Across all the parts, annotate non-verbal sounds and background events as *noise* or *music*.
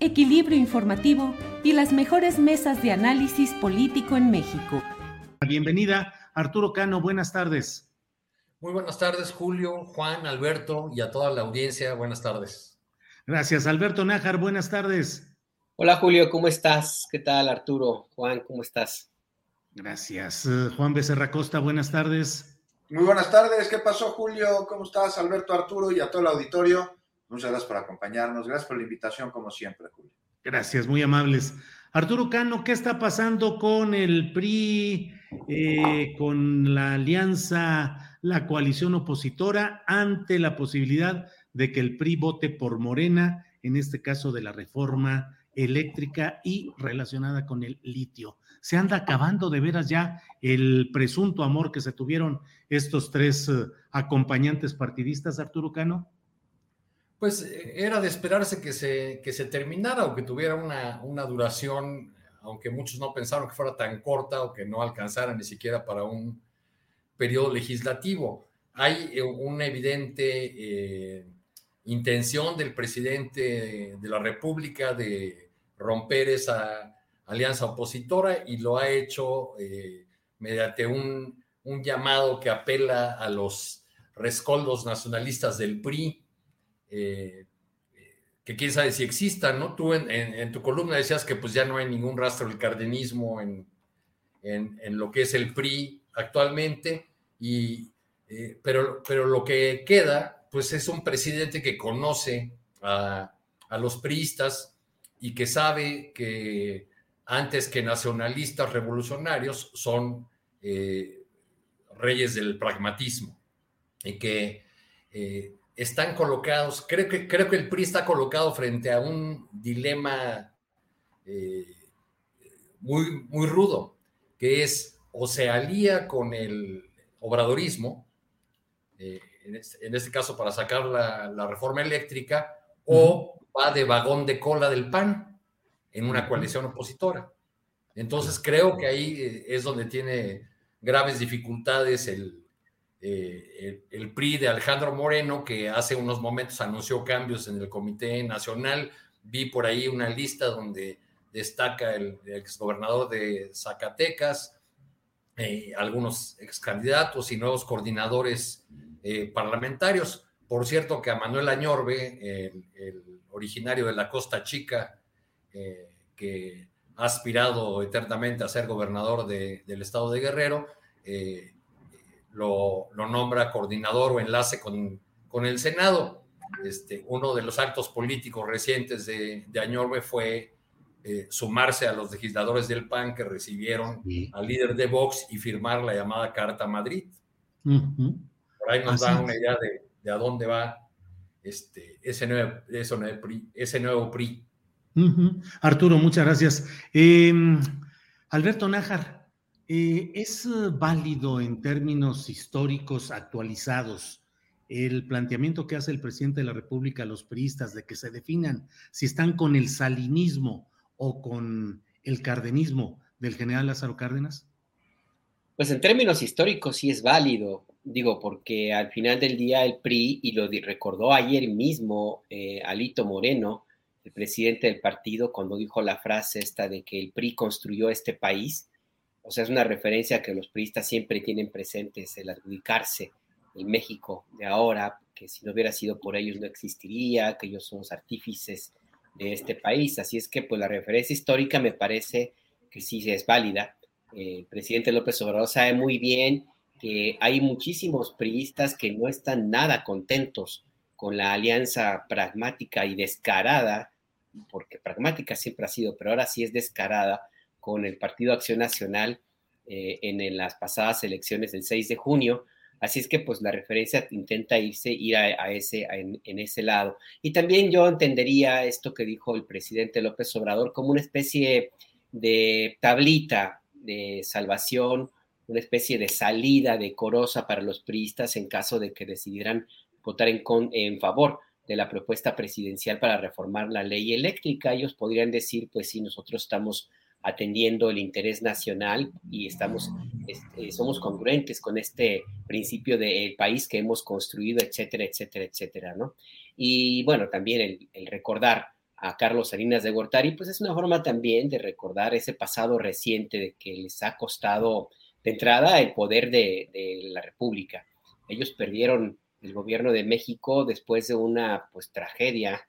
equilibrio informativo y las mejores mesas de análisis político en México. Bienvenida, Arturo Cano, buenas tardes. Muy buenas tardes, Julio, Juan, Alberto y a toda la audiencia, buenas tardes. Gracias, Alberto Nájar, buenas tardes. Hola Julio, ¿cómo estás? ¿Qué tal Arturo? Juan, ¿cómo estás? Gracias. Juan Becerra Costa, buenas tardes. Muy buenas tardes, ¿qué pasó Julio? ¿Cómo estás? Alberto Arturo y a todo el auditorio. Muchas gracias por acompañarnos, gracias por la invitación como siempre, Julio. Gracias, muy amables. Arturo Cano, ¿qué está pasando con el PRI, eh, con la alianza, la coalición opositora, ante la posibilidad de que el PRI vote por Morena, en este caso de la reforma eléctrica y relacionada con el litio? Se anda acabando de veras ya el presunto amor que se tuvieron estos tres eh, acompañantes partidistas, Arturo Cano. Pues eh, era de esperarse que se, que se terminara o que tuviera una, una duración, aunque muchos no pensaron que fuera tan corta o que no alcanzara ni siquiera para un periodo legislativo. Hay eh, una evidente eh, intención del presidente de la República de romper esa alianza opositora y lo ha hecho mediante un, un llamado que apela a los rescoldos nacionalistas del PRI, eh, que quién sabe si existan, ¿no? Tú en, tu columna decías que pues ya no hay ningún rastro del cardenismo en, en lo que es el PRI actualmente, y, eh, pero, pero lo que queda pues es un presidente que conoce a, a los priistas y que sabe que antes que nacionalistas revolucionarios son eh, reyes del pragmatismo y que están colocados, creo que, creo que el PRI está colocado frente a un dilema eh, muy, muy rudo, que es o se alía con el obradorismo, eh, este, en, este, caso para sacar la, reforma eléctrica, o va de vagón de cola del PAN en una coalición opositora. Entonces creo que ahí eh, es donde tiene graves dificultades el, eh, el, PRI de Alejandro Moreno, que hace unos momentos anunció cambios en el Comité Nacional. Vi por ahí una lista donde destaca el, exgobernador de Zacatecas, eh, algunos excandidatos y nuevos coordinadores eh, parlamentarios. Por cierto, que a Manuel Añorbe, el, originario de la Costa Chica, que ha aspirado eternamente a ser gobernador del estado de Guerrero, lo, nombra coordinador o enlace con, con el Senado. Este, uno de los actos políticos recientes de, de Añorbe fue eh, sumarse a los legisladores del PAN que recibieron al líder de Vox y firmar la llamada Carta Madrid. Por ahí nos da una idea de, a dónde va este, ese, nuevo, ese, nuevo PRI. Arturo, muchas gracias. Em, Alberto Nájar, eh, ¿Es eh, válido en términos históricos actualizados el planteamiento que hace el presidente de la República a los priistas de que se definan si están con el salinismo o con el cardenismo del general Lázaro Cárdenas? Pues en términos históricos sí es válido, digo, porque al final del día el PRI, y lo recordó ayer mismo eh, Alito Moreno, el presidente del partido, cuando dijo la frase esta de que el PRI construyó este país, o sea, es una referencia que los priistas siempre tienen presentes, el adjudicarse el México de ahora, que si no hubiera sido por ellos no existiría, que ellos son artífices de este país. Así es que, pues, la referencia histórica me parece que sí es válida. el presidente López Obrador sabe muy bien que hay muchísimos priistas que no están nada contentos con la alianza pragmática y descarada, porque pragmática siempre ha sido, pero ahora sí es descarada con el Partido Acción Nacional eh, en, las pasadas elecciones del 6 de junio. Así es que pues la referencia intenta irse, ir a, ese, en, ese lado. Y también yo entendería esto que dijo el presidente López Obrador como una especie de tablita de salvación, una especie de salida decorosa para los priistas en caso de que decidieran votar en, en favor de la propuesta presidencial para reformar la ley eléctrica. Ellos podrían decir, pues sí, nosotros estamos atendiendo el interés nacional y estamos, este, somos congruentes con este principio del país que hemos construido, etcétera, etcétera, etcétera, ¿no? Y bueno, también el, recordar a Carlos Salinas de Gortari, pues es una forma también de recordar ese pasado reciente de que les ha costado de entrada el poder de, la República. Ellos perdieron el gobierno de México después de una pues tragedia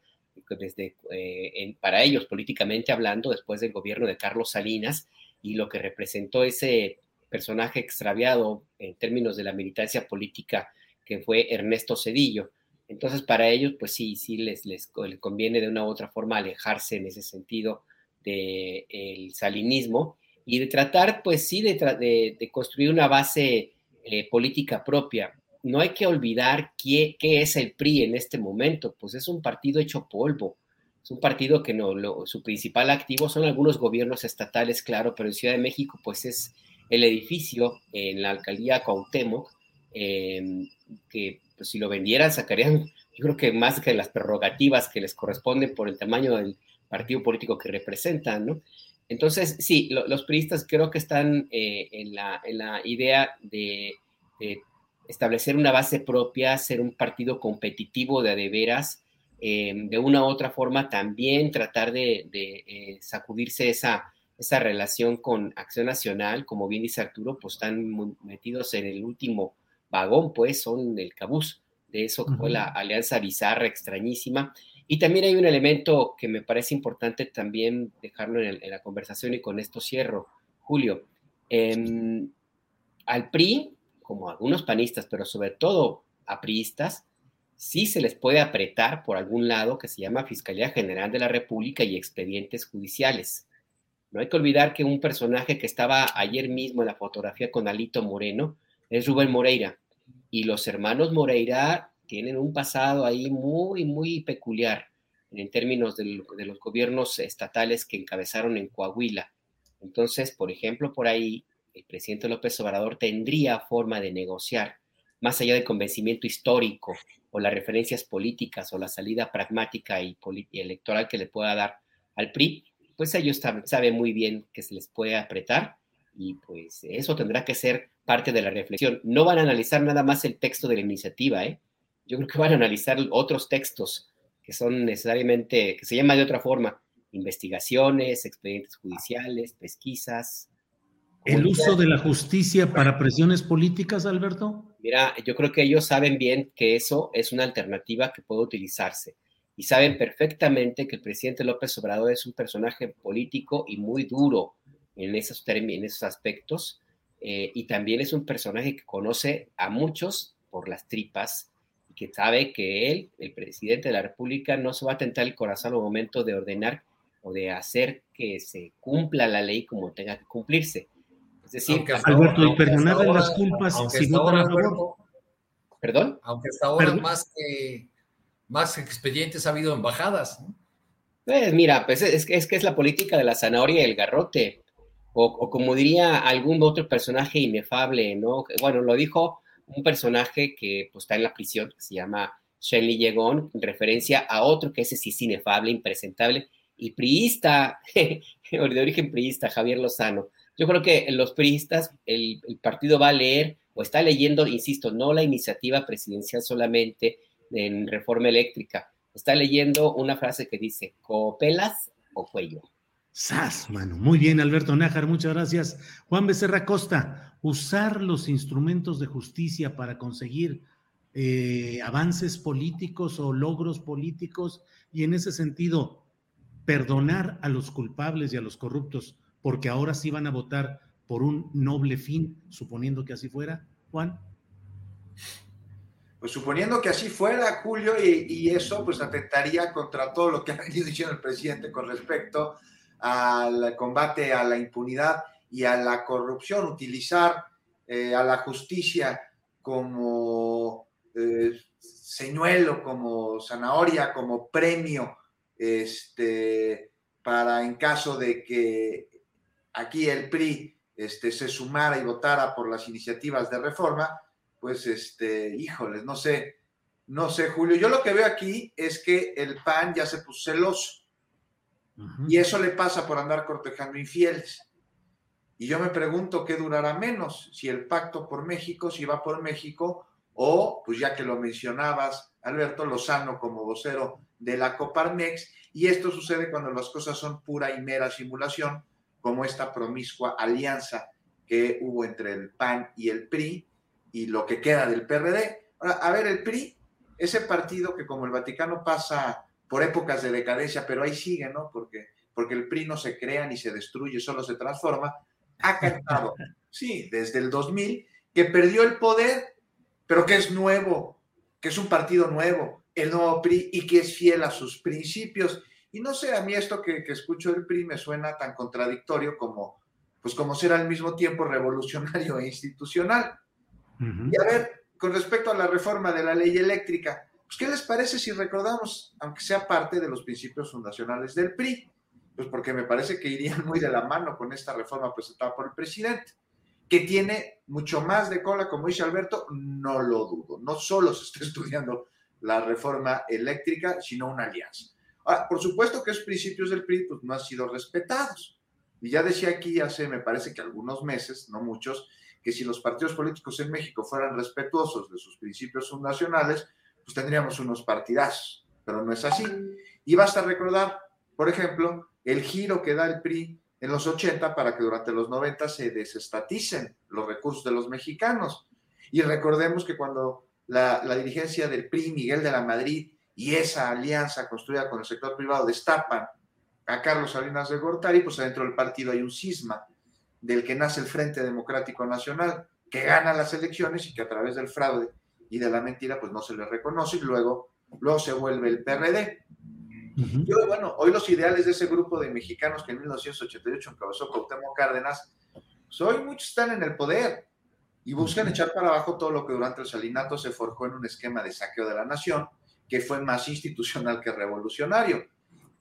desde, eh, para ellos políticamente hablando, después del gobierno de Carlos Salinas y lo que representó ese personaje extraviado en términos de la militancia política que fue Ernesto Cedillo. Entonces, para ellos, pues sí, sí les, les, conviene de una u otra forma alejarse en ese sentido del salinismo y de tratar, pues sí, de, de, construir una base eh, política propia no hay que olvidar qué, es el PRI en este momento, pues es un partido hecho polvo, es un partido que no, su principal activo son algunos gobiernos estatales, claro, pero en Ciudad de México pues es el edificio en la alcaldía Cuauhtémoc, em, que pues, si lo vendieran sacarían, yo creo que más que las prerrogativas que les corresponden por el tamaño del partido político que representan, ¿no? Entonces, sí, los priistas creo que están eh, en, la, en, la, idea de, de establecer una base propia, ser un partido competitivo de adeveras, eh, de una u otra forma también tratar de, eh, sacudirse esa, esa relación con Acción Nacional, como bien dice Arturo, pues están metidos en el último vagón, pues son el cabuz de eso que fue la alianza bizarra, extrañísima. Y también hay un elemento que me parece importante también dejarlo en, la conversación y con esto cierro, Julio. Em, al PRI como algunos panistas, pero sobre todo a priistas, sí se les puede apretar por algún lado que se llama Fiscalía General de la República y expedientes judiciales. No hay que olvidar que un personaje que estaba ayer mismo en la fotografía con Alito Moreno es Rubén Moreira. Y los hermanos Moreira tienen un pasado ahí muy, muy peculiar en términos de, de los gobiernos estatales que encabezaron en Coahuila. Entonces, por ejemplo, por ahí el presidente López Obrador tendría forma de negociar, más allá del convencimiento histórico o las referencias políticas o la salida pragmática y, electoral que le pueda dar al PRI, pues ellos saben muy bien que se les puede apretar y pues eso tendrá que ser parte de la reflexión. No van a analizar nada más el texto de la iniciativa, ¿eh? Yo creo que van a analizar otros textos que son necesariamente, que se llaman de otra forma, investigaciones, expedientes judiciales, pesquisas, ¿El uso de la justicia para presiones políticas, Alberto? Mira, yo creo que ellos saben bien que eso es una alternativa que puede utilizarse y saben perfectamente que el presidente López Obrador es un personaje político y muy duro en esos, en esos aspectos eh, y también es un personaje que conoce a muchos por las tripas y que sabe que él, el presidente de la República, no se va a tentar el corazón al momento de ordenar o de hacer que se cumpla la ley como tenga que cumplirse. Es decir, Alberto, y perdonarle las culpas si votan a favor. ¿Perdón? Aunque hasta ahora más que más expedientes ha habido embajadas. Pues mira, pues es, es, que es la política de la zanahoria y el garrote. O, como diría algún otro personaje inefable, ¿no? Bueno, lo dijo un personaje que pues, está en la prisión, que se llama Shenley Yegon, en referencia a otro que ese sí es inefable, impresentable y priista, *laughs* de origen priista, Javier Lozano. Yo creo que los priistas, el, partido va a leer o está leyendo, insisto, no la iniciativa presidencial solamente en reforma eléctrica, está leyendo una frase que dice, copelas o cuello. Sas, mano. Muy bien, Alberto Nájar, muchas gracias. Juan Becerra Costa, usar los instrumentos de justicia para conseguir eh, avances políticos o logros políticos y en ese sentido perdonar a los culpables y a los corruptos porque ahora sí van a votar por un noble fin, suponiendo que así fuera, Juan. Pues suponiendo que así fuera, Julio, y, eso pues atentaría contra todo lo que *laughs* ha venido diciendo el presidente con respecto al combate a la impunidad y a la corrupción, utilizar eh, a la justicia como eh, señuelo, como zanahoria, como premio, este, para en caso de que aquí el PRI este, se sumara y votara por las iniciativas de reforma, pues, este, híjoles, no sé, no sé, Julio. Yo lo que veo aquí es que el PAN ya se puso celoso y eso le pasa por andar cortejando infieles. Y yo me pregunto qué durará menos, si el pacto por México, si va por México, o, pues ya que lo mencionabas, Alberto Lozano como vocero de la Coparmex, y esto sucede cuando las cosas son pura y mera simulación, como esta promiscua alianza que hubo entre el PAN y el PRI, y lo que queda del PRD. Ahora, a ver, el PRI, ese partido que como el Vaticano pasa por épocas de decadencia, pero ahí sigue, ¿no? Porque, porque el PRI no se crea ni se destruye, solo se transforma. Ha cantado, *laughs* sí, desde el 2000, que perdió el poder, pero que es nuevo, que es un partido nuevo, el nuevo PRI, y que es fiel a sus principios. Y no sé, a mí esto que, que escucho del PRI me suena tan contradictorio como, pues como ser al mismo tiempo revolucionario *laughs* e institucional. Y a ver, con respecto a la reforma de la ley eléctrica, pues, ¿qué les parece si recordamos, aunque sea parte de los principios fundacionales del PRI? Pues porque me parece que irían muy de la mano con esta reforma presentada por el presidente, que tiene mucho más de cola, como dice Alberto, no lo dudo. No solo se está *laughs* estudiando la reforma eléctrica, sino una alianza. Por supuesto que esos principios del PRI pues, no han sido respetados. Y ya decía aquí hace, me parece que algunos meses, no muchos, que si los partidos políticos en México fueran respetuosos de sus principios fundacionales, pues tendríamos unos partidazos, pero no es así. Y basta recordar, por ejemplo, el giro que da el PRI en los 80 para que durante los 90 se desestaticen los recursos de los mexicanos. Y recordemos que cuando la dirigencia del PRI, Miguel de la Madrid, y esa alianza construida con el sector privado destapan a Carlos Salinas de Gortari, pues adentro del partido hay un cisma del que nace el Frente Democrático Nacional, que gana las elecciones y que a través del fraude y de la mentira pues no se le reconoce y luego, luego se vuelve el PRD. Y hoy, bueno, hoy los ideales de ese grupo de mexicanos que en 1988 encabezó Cuauhtémoc Cárdenas, pues hoy muchos están en el poder y buscan echar para abajo todo lo que durante el salinato se forjó en un esquema de saqueo de la nación, que fue más institucional que revolucionario.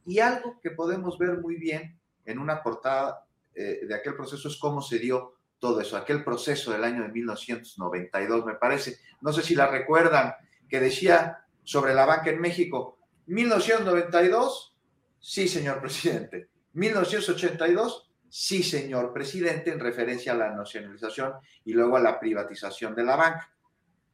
Y algo que podemos ver muy bien en una portada eh, de aquel proceso es cómo se dio todo eso, aquel proceso del año de 1992, me parece. No sé si la recuerdan, que decía sobre la banca en México, 1992, sí, señor presidente. 1982, sí, señor presidente, en referencia a la nacionalización y luego a la privatización de la banca.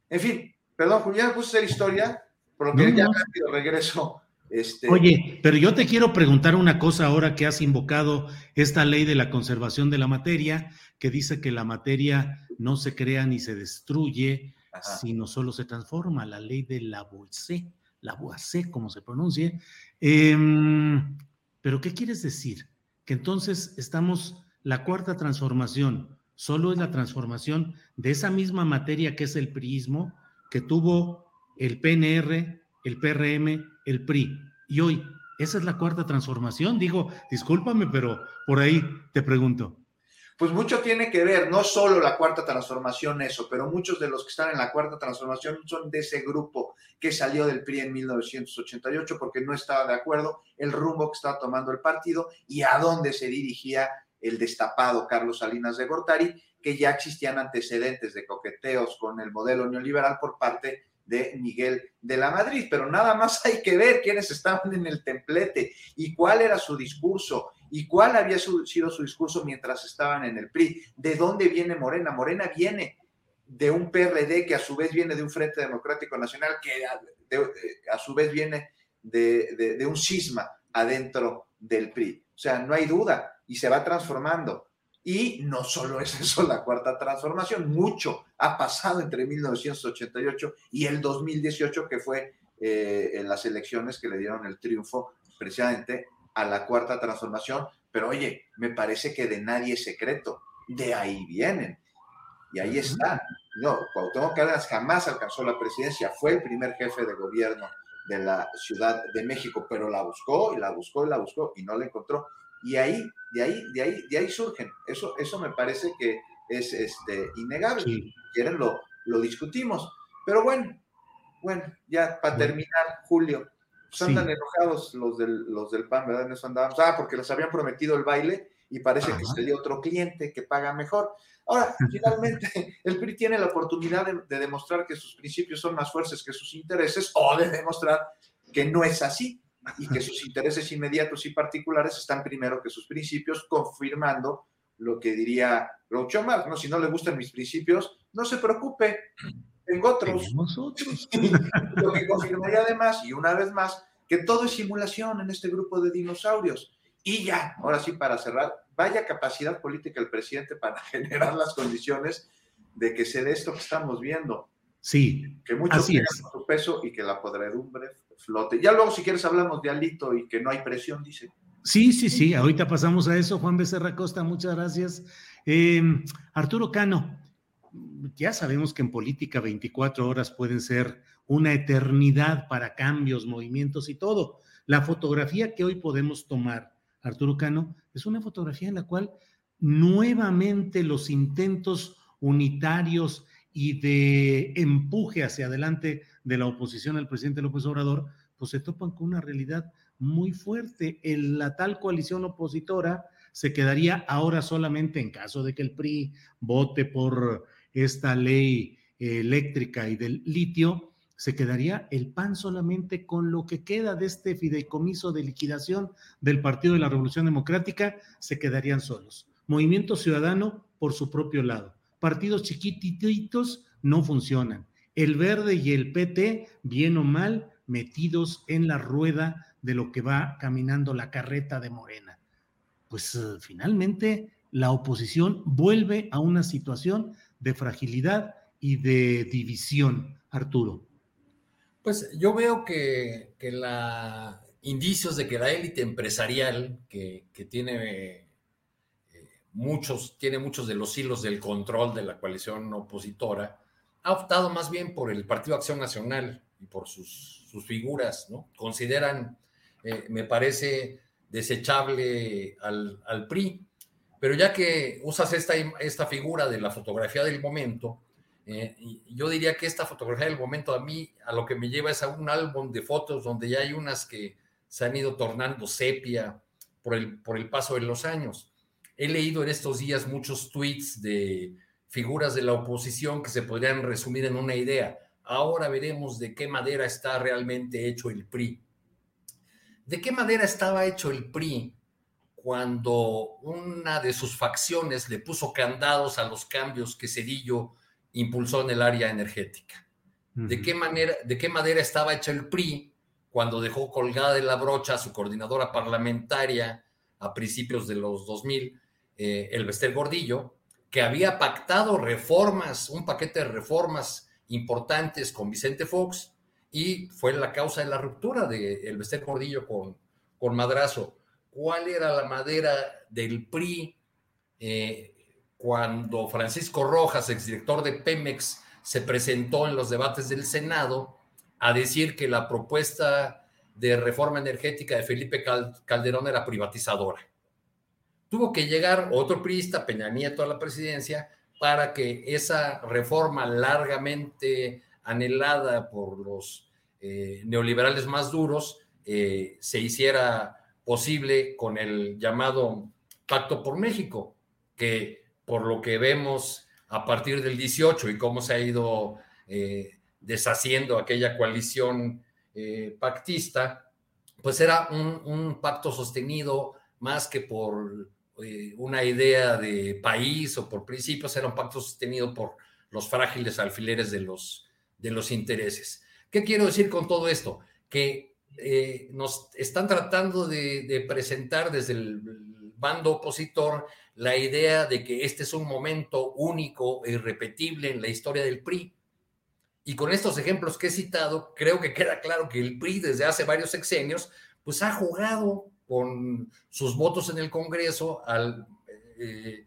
En fin, perdón, Julián, puse la historia, por lo que ya rápido regreso este, Oye, pero yo te quiero preguntar una cosa ahora que has invocado esta ley de la conservación de la materia, que dice que la materia no se crea ni se destruye, sino solo se transforma, la ley de la Boise, la Boise, como se pronuncie. Em, pero ¿qué quieres decir? Que entonces estamos, la cuarta transformación, solo es la transformación de esa misma materia que es el priismo, que tuvo el PNR, el PRM, el PRI. Y hoy, esa es la cuarta transformación. Digo, discúlpame, pero por ahí te pregunto. Pues mucho tiene que ver, no solo la cuarta transformación eso, pero muchos de los que están en la cuarta transformación son de ese grupo que salió del PRI en 1988 porque no estaba de acuerdo el rumbo que estaba tomando el partido y a dónde se dirigía el destapado Carlos Salinas de Gortari, que ya existían antecedentes de coqueteos con el modelo neoliberal por parte de Miguel de la Madrid, pero nada más hay que ver quiénes estaban en el templete y cuál era su discurso y cuál había sido su discurso mientras estaban en el PRI, de dónde viene Morena. Morena viene de un PRD que a su vez viene de un Frente Democrático Nacional, que a, su vez viene de, un cisma adentro del PRI. O sea, no hay duda y se va transformando. Y no solo es eso la cuarta transformación, mucho ha pasado entre 1988 y el 2018, que fue eh, en las elecciones que le dieron el triunfo precisamente a la cuarta transformación. Pero oye, me parece que de nadie es secreto, de ahí vienen. Y ahí está. No, Cuauhtémoc Cárdenas jamás alcanzó la presidencia, fue el primer jefe de gobierno de la Ciudad de México, pero la buscó y la buscó y la buscó y no la encontró. Y ahí, de ahí, de ahí, de ahí surgen. Eso, eso me parece que es este, innegable. Si quieren, lo, lo discutimos. Pero bueno, bueno, ya para terminar, Julio, pues andan enojados los del, los del PAN, ¿verdad? En eso andábamos. Ah, porque les habían prometido el baile y parece que se dio otro cliente que paga mejor. Ahora, *laughs* finalmente, el PRI tiene la oportunidad de, demostrar que sus principios son más fuertes que sus intereses o de demostrar que no es así y que sus intereses inmediatos y particulares están primero que sus principios, confirmando lo que diría Groucho Marx, ¿no? Si no le gustan mis principios, no se preocupe, tengo otros. otros. *laughs* lo que confirmaría además, y una vez más, que todo es simulación en este grupo de dinosaurios. Y ya, ahora sí, para cerrar, vaya capacidad política el presidente para *laughs* generar las condiciones de que se dé esto que estamos viendo. Sí. Que muchos tengan su peso y que la podredumbre flote. Ya luego, si quieres, hablamos de Alito y que no hay presión, dice. Sí, sí, sí. Ahorita pasamos a eso. Juan Becerra Costa, muchas gracias. Eh, Arturo Cano, ya sabemos que en política 24 horas pueden ser una eternidad para cambios, movimientos y todo. La fotografía que hoy podemos tomar, Arturo Cano, es una fotografía en la cual nuevamente los intentos unitarios y de empuje hacia adelante de la oposición al presidente López Obrador, pues se topan con una realidad muy fuerte. La tal coalición opositora se quedaría ahora solamente en caso de que el PRI vote por esta ley eléctrica y del litio, se quedaría el PAN solamente con lo que queda de este fideicomiso de liquidación del Partido de la Revolución Democrática, se quedarían solos. Movimiento Ciudadano por su propio lado. Partidos chiquititos no funcionan. El verde y el PT, bien o mal, metidos en la rueda de lo que va caminando la carreta de Morena. Pues eh, finalmente la oposición vuelve a una situación de fragilidad y de división, Arturo? Pues yo veo que, que la indicios de que la élite empresarial, que, tiene eh, muchos, tiene muchos de los hilos del control de la coalición opositora, ha optado más bien por el Partido Acción Nacional y por sus, figuras, ¿no? Consideran, eh, me parece, desechable al, al PRI pero ya que usas esta, esta figura de la fotografía del momento, eh, yo diría que esta fotografía del momento a mí a lo que me lleva es a un álbum de fotos donde ya hay unas que se han ido tornando sepia por el, por el paso de los años. He leído en estos días muchos tweets de figuras de la oposición que se podrían resumir en una idea. Ahora veremos de qué madera está realmente hecho el PRI. ¿De qué madera estaba hecho el PRI cuando una de sus facciones le puso candados a los cambios que Cedillo impulsó en el área energética. ¿De qué manera, de qué madera estaba hecha el PRI cuando dejó colgada de la brocha a su coordinadora parlamentaria a principios de los 2000, eh, el Bester Gordillo, que había pactado reformas, un paquete de reformas importantes con Vicente Fox y fue la causa de la ruptura de el Bester Gordillo con, con Madrazo cuál era la madera del PRI eh, cuando Francisco Rojas, exdirector de Pemex, se presentó en los debates del Senado a decir que la propuesta de reforma energética de Felipe Calderón era privatizadora. Tuvo que llegar otro priista, Peña Nieto, a la presidencia para que esa reforma largamente anhelada por los eh, neoliberales más duros eh, se hiciera posible con el llamado Pacto por México, que por lo que vemos a partir del 18 y cómo se ha ido eh, deshaciendo aquella coalición pactista, pues era un, pacto sostenido más que por una idea de país o por principios, era un pacto sostenido por los frágiles alfileres de los, de los intereses. ¿Qué quiero decir con todo esto? Que eh, nos están tratando de, presentar desde el bando opositor la idea de que este es un momento único e irrepetible en la historia del PRI. Y con estos ejemplos que he citado, creo que queda claro que el PRI desde hace varios sexenios, pues ha jugado con sus votos en el Congreso al, eh,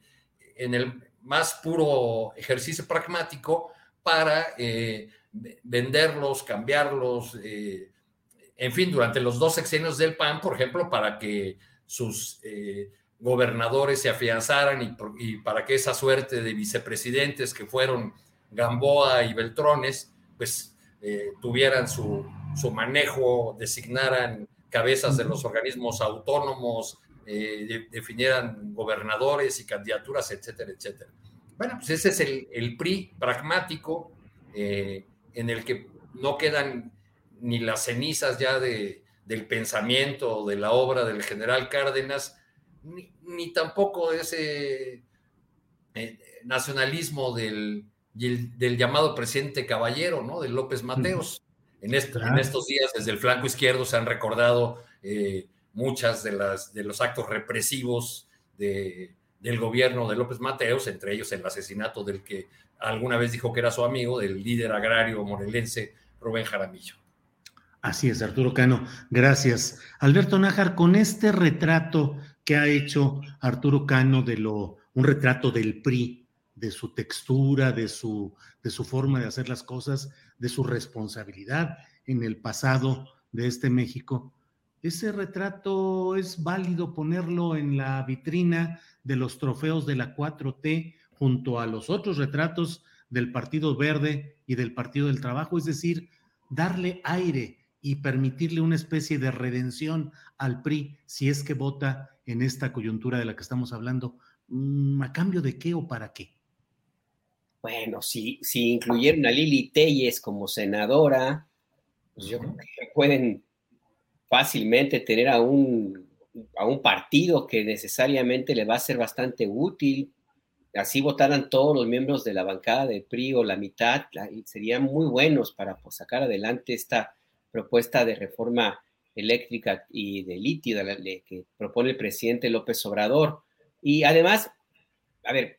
en el más puro ejercicio pragmático para eh, venderlos, cambiarlos, eh, en fin, durante los dos sexenios del PAN, por ejemplo, para que sus eh, gobernadores se afianzaran y, para que esa suerte de vicepresidentes que fueron Gamboa y Beltrones, pues tuvieran su, su, manejo, designaran cabezas de los organismos autónomos, definieran gobernadores y candidaturas, etcétera, etcétera. Bueno, pues ese es el, el PRI pragmático eh, en el que no quedan ni las cenizas ya de, del pensamiento de la obra del general Cárdenas, ni, tampoco ese eh, nacionalismo del, del, llamado presidente caballero, ¿no? De López Mateos. En, en, estos días, desde el flanco izquierdo, se han recordado eh, muchas de, las, de los actos represivos de, del gobierno de López Mateos, entre ellos el asesinato del que alguna vez dijo que era su amigo, del líder agrario morelense Rubén Jaramillo. Así es, Arturo Cano. Gracias. Alberto Nájar, con este retrato que ha hecho Arturo Cano de lo, un retrato del PRI, de su textura, de su, de su forma de hacer las cosas, de su responsabilidad en el pasado de este México, ese retrato es válido ponerlo en la vitrina de los trofeos de la 4T junto a los otros retratos del Partido Verde y del Partido del Trabajo, es decir, darle aire y permitirle una especie de redención al PRI si es que vota en esta coyuntura de la que estamos hablando. Mm, ¿A cambio de qué o para qué? Bueno, si, si incluyeron a Lili Telles como senadora, pues yo creo que pueden fácilmente tener a un, a un partido que necesariamente le va a ser bastante útil. Así votaran todos los miembros de la bancada del PRI o la mitad, serían muy buenos para pues, sacar adelante esta propuesta de reforma eléctrica y de litio que propone el presidente López Obrador. Y además, a ver,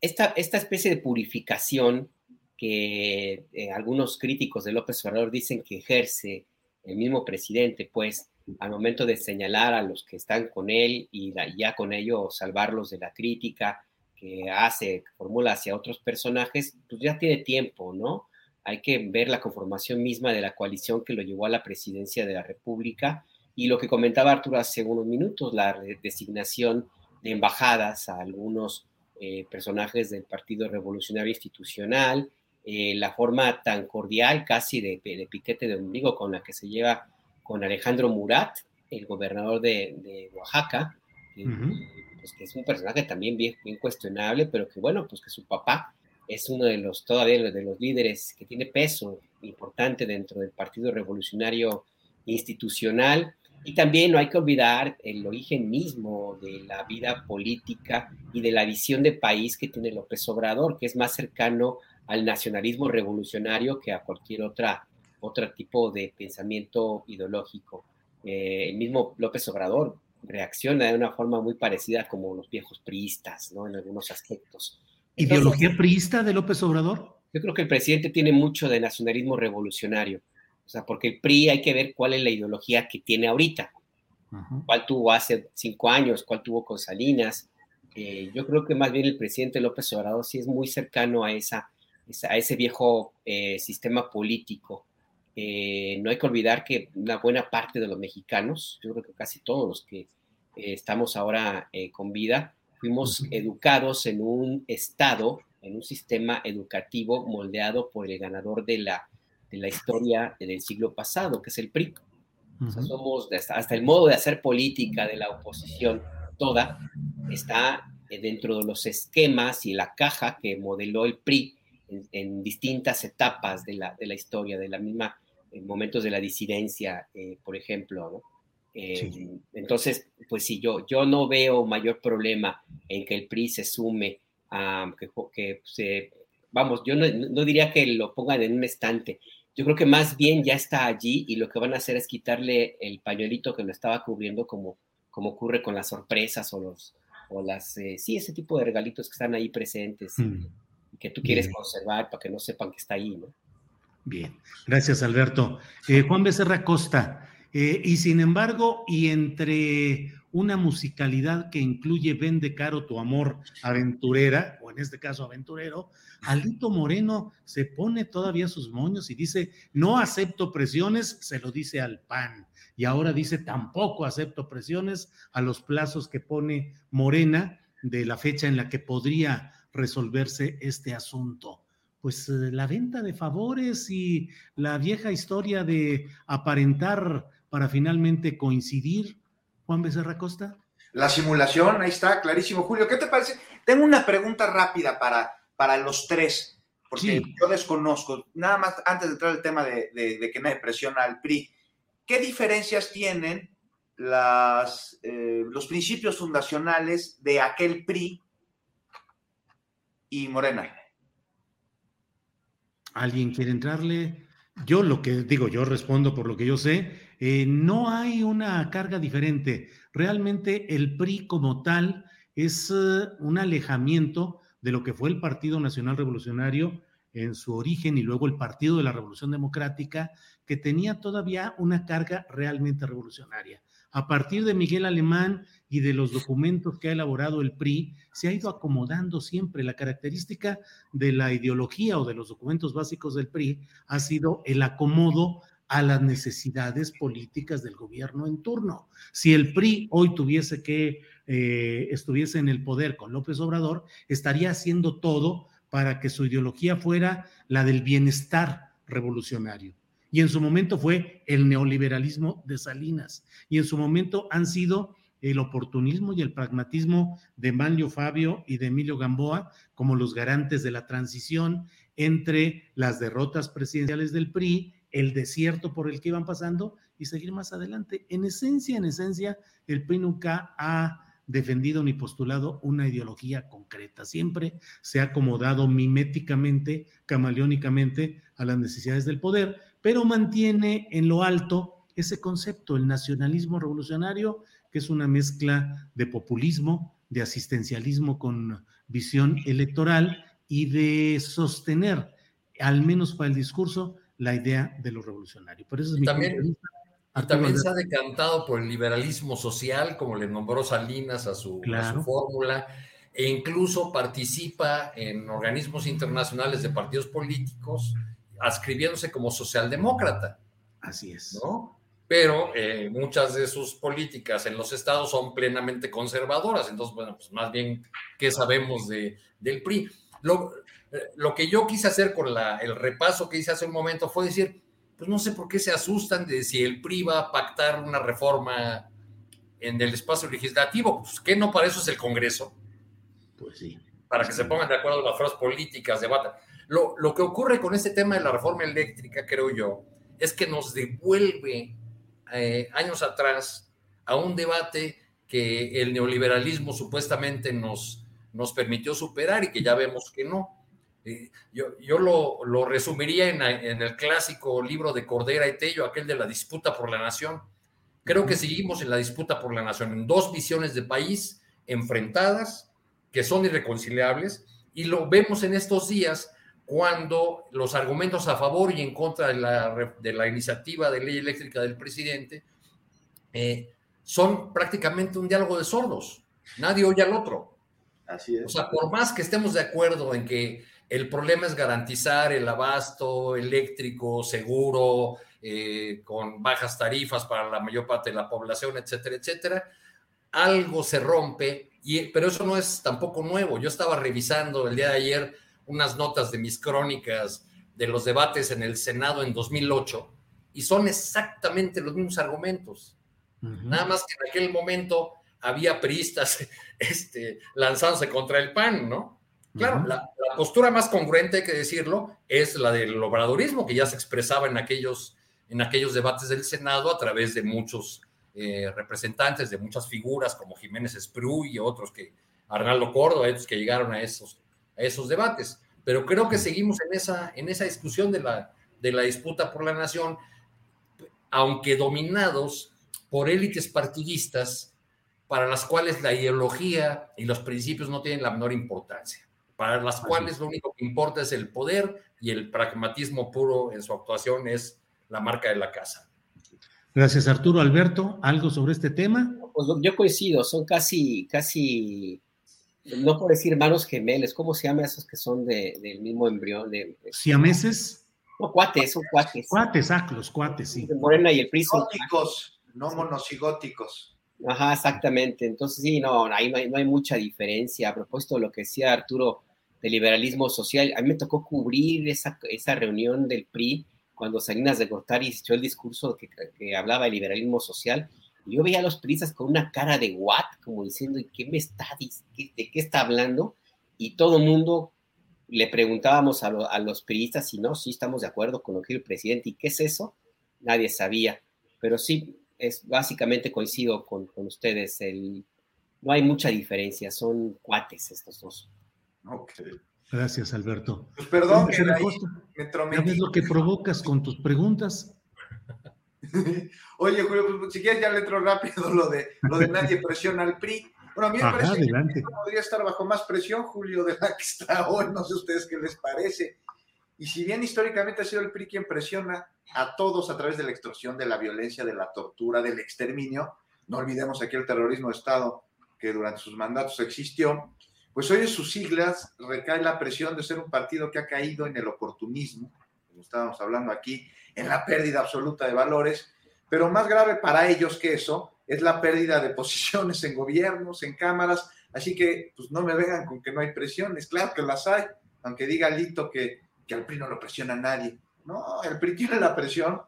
esta, esta especie de purificación que eh, algunos críticos de López Obrador dicen que ejerce el mismo presidente, pues, al momento de señalar a los que están con él y ya con ello salvarlos de la crítica que hace, que formula hacia otros personajes, pues ya tiene tiempo, ¿no? Hay que ver la conformación misma de la coalición que lo llevó a la presidencia de la República y lo que comentaba Arturo hace unos minutos, la designación de embajadas a algunos eh, personajes del Partido Revolucionario Institucional, eh, la forma tan cordial casi de, piquete de ombligo con la que se lleva con Alejandro Murat, el gobernador de, Oaxaca, pues, que, es un personaje también bien, bien, cuestionable, pero que bueno, pues que su papá es uno de los todavía de los líderes que tiene peso importante dentro del Partido Revolucionario Institucional. Y también no hay que olvidar el origen mismo de la vida política y de la visión de país que tiene López Obrador, que es más cercano al nacionalismo revolucionario que a cualquier otra, otro tipo de pensamiento ideológico. Eh, el mismo López Obrador reacciona de una forma muy parecida como los viejos priistas, ¿no? En algunos aspectos. ¿Ideología priista de López Obrador? Yo creo que el presidente tiene mucho de nacionalismo revolucionario. O sea, porque el PRI hay que ver cuál es la ideología que tiene ahorita. ¿Cuál tuvo hace cinco años? ¿Cuál tuvo con Salinas? Eh, yo creo que más bien el presidente López Obrador sí es muy cercano a esa a ese viejo eh, sistema político. Eh, no hay que olvidar que una buena parte de los mexicanos, yo creo que casi todos los que eh, estamos ahora con vida, fuimos educados en un estado, en un sistema educativo moldeado por el ganador de la, de la historia del siglo pasado, que es el PRI. somos hasta, el modo de hacer política de la oposición toda está dentro de los esquemas y la caja que modeló el PRI en, distintas etapas de la, de la, historia, de la misma, en momentos de la disidencia, eh, por ejemplo, eh, Entonces, pues sí, yo, yo no veo mayor problema en que el PRI se sume a que, que se vamos, yo no, no, diría que lo pongan en un estante. Yo creo que más bien ya está allí y lo que van a hacer es quitarle el pañuelito que lo estaba cubriendo como, como ocurre con las sorpresas o los o las eh, sí ese tipo de regalitos que están ahí presentes mm. Que tú quieres conservar para que no sepan que está ahí, ¿no? Bien, gracias Alberto. Eh, Juan Becerra Costa, eh, y sin embargo, y entre una musicalidad que incluye Vende caro tu amor aventurera, o en este caso aventurero, Alito Moreno se pone todavía sus moños y dice, no acepto presiones, se lo dice al PAN. Y ahora dice, tampoco acepto presiones a los plazos que pone Morena de la fecha en la que podría resolverse este asunto pues eh, la venta de favores y la vieja historia de aparentar para finalmente coincidir, Juan Becerra Costa? La simulación, ahí está, clarísimo. Julio, ¿qué te parece? Tengo una pregunta rápida para, para los tres, porque yo desconozco, nada más antes de entrar al tema de, que me presiona el PRI, ¿qué diferencias tienen las, eh, los principios fundacionales de aquel PRI y Morena? ¿Alguien quiere entrarle? Yo lo que digo, yo respondo por lo que yo sé, eh, no hay una carga diferente. Realmente el PRI como tal es eh, un alejamiento de lo que fue el Partido Nacional Revolucionario en su origen y luego el Partido de la Revolución Democrática, que tenía todavía una carga realmente revolucionaria. A partir de Miguel Alemán y de los documentos que ha elaborado el PRI, se ha ido acomodando siempre. La característica de la ideología o de los documentos básicos del PRI ha sido el acomodo a las necesidades políticas del gobierno en turno. Si el PRI hoy tuviese que eh, estuviese en el poder con López Obrador, estaría haciendo todo para que su ideología fuera la del bienestar revolucionario. Y en su momento fue el neoliberalismo de Salinas. Y en su momento han sido el oportunismo y el pragmatismo de Manlio Fabio y de Emilio Gamboa como los garantes de la transición entre las derrotas presidenciales del PRI el desierto por el que iban pasando y seguir más adelante. En esencia, en esencia, el PRI nunca ha defendido ni postulado una ideología concreta. Siempre se ha acomodado miméticamente, camaleónicamente a las necesidades del poder, pero mantiene en lo alto ese concepto, el nacionalismo revolucionario, que es una mezcla de populismo, de asistencialismo con visión electoral y de sostener, al menos para el discurso, la idea de lo revolucionario. Por eso es y también, también se ha decantado por el liberalismo social, como le nombró Salinas a su, su fórmula, e incluso participa en organismos internacionales de partidos políticos, ascribiéndose como socialdemócrata. Así es. ¿no? Pero eh, muchas de sus políticas en los estados son plenamente conservadoras. Entonces, bueno, pues más bien, ¿qué sabemos de, del PRI? Lo, lo que yo quise hacer con el repaso que hice hace un momento fue decir, pues no sé por qué se asustan de si el PRI va a pactar una reforma en el espacio legislativo, pues que no para eso es el Congreso. Pues sí. Para que se pongan de acuerdo las fuerzas políticas, debatan. Lo, lo que ocurre con este tema de la reforma eléctrica, creo yo, es que nos devuelve eh, años atrás a un debate que el neoliberalismo supuestamente nos, nos permitió superar y que ya vemos que no. Eh, yo, yo lo, resumiría en, el clásico libro de Cordera y Tello, aquel de la disputa por la nación. Creo que seguimos en la disputa por la nación, en dos visiones de país enfrentadas, que son irreconciliables, y lo vemos en estos días cuando los argumentos a favor y en contra de la, de la iniciativa de ley eléctrica del presidente eh, son prácticamente un diálogo de sordos. Nadie oye al otro. Así es. O sea, por más que estemos de acuerdo en que el problema es garantizar el abasto eléctrico seguro, eh, con bajas tarifas para la mayor parte de la población, etcétera, etcétera. Algo se rompe, y, pero eso no es tampoco nuevo. Yo estaba revisando el día de ayer unas notas de mis crónicas de los debates en el Senado en 2008 y son exactamente los mismos argumentos. Nada más que en aquel momento había priistas *laughs* este, lanzándose contra el PAN, ¿no? Claro, la, postura más congruente, hay que decirlo, es la del obradorismo, que ya se expresaba en aquellos, en aquellos debates del Senado a través de muchos eh, representantes, de muchas figuras como Jiménez Esprú y otros que, Arnaldo Córdoba, otros que llegaron a esos, a esos debates. Pero creo que seguimos en esa, en esa discusión de la, de la disputa por la nación, aunque dominados por élites partidistas para las cuales la ideología y los principios no tienen la menor importancia, para las cuales lo único que importa es el poder y el pragmatismo puro en su actuación es la marca de la casa. Gracias, Arturo. Alberto, ¿algo sobre este tema? Pues yo coincido, son casi, casi, no por decir hermanos gemelos, ¿cómo se llama esos que son de, del mismo embrión? De, ¿Siameses? No, cuates, son cuates. Cuates, ah, los cuates, sí. Morena y el PRI no monocigóticos. Ajá, exactamente. Entonces, sí, no, ahí no hay, no hay mucha diferencia. A propósito de lo que decía Arturo de liberalismo social, a mí me tocó cubrir esa, esa reunión del PRI cuando Salinas de Gortari hizo el discurso que, que hablaba de liberalismo social, y yo veía a los priistas con una cara de what, como diciendo, ¿y qué me está, de qué está hablando? Y todo el mundo le preguntábamos a, a los priistas si no, sí estamos de acuerdo con lo que el presidente, ¿y qué es eso? Nadie sabía, pero sí, es básicamente coincido con, con ustedes, el, no hay mucha diferencia, son cuates estos dos. Ok. Gracias, Alberto. Pues perdón, que me lo que provocas con tus preguntas? *laughs* Oye, Julio, pues, si quieres ya le entro rápido lo de, lo de nadie presiona al PRI. Bueno, a mí me parece que podría estar bajo más presión, Julio, de la que está hoy. No sé ustedes qué les parece. Y si bien históricamente ha sido el PRI quien presiona a todos a través de la extorsión, de la violencia, de la tortura, del exterminio, no olvidemos aquí el terrorismo de Estado que durante sus mandatos existió, pues hoy en sus siglas recae la presión de ser un partido que ha caído en el oportunismo, como estábamos hablando aquí, en la pérdida absoluta de valores, pero más grave para ellos que eso es la pérdida de posiciones en gobiernos, en cámaras, así que pues no me vengan con que no hay presiones, claro que las hay, aunque diga Lito que, que al PRI no lo presiona a nadie. No, el PRI tiene la presión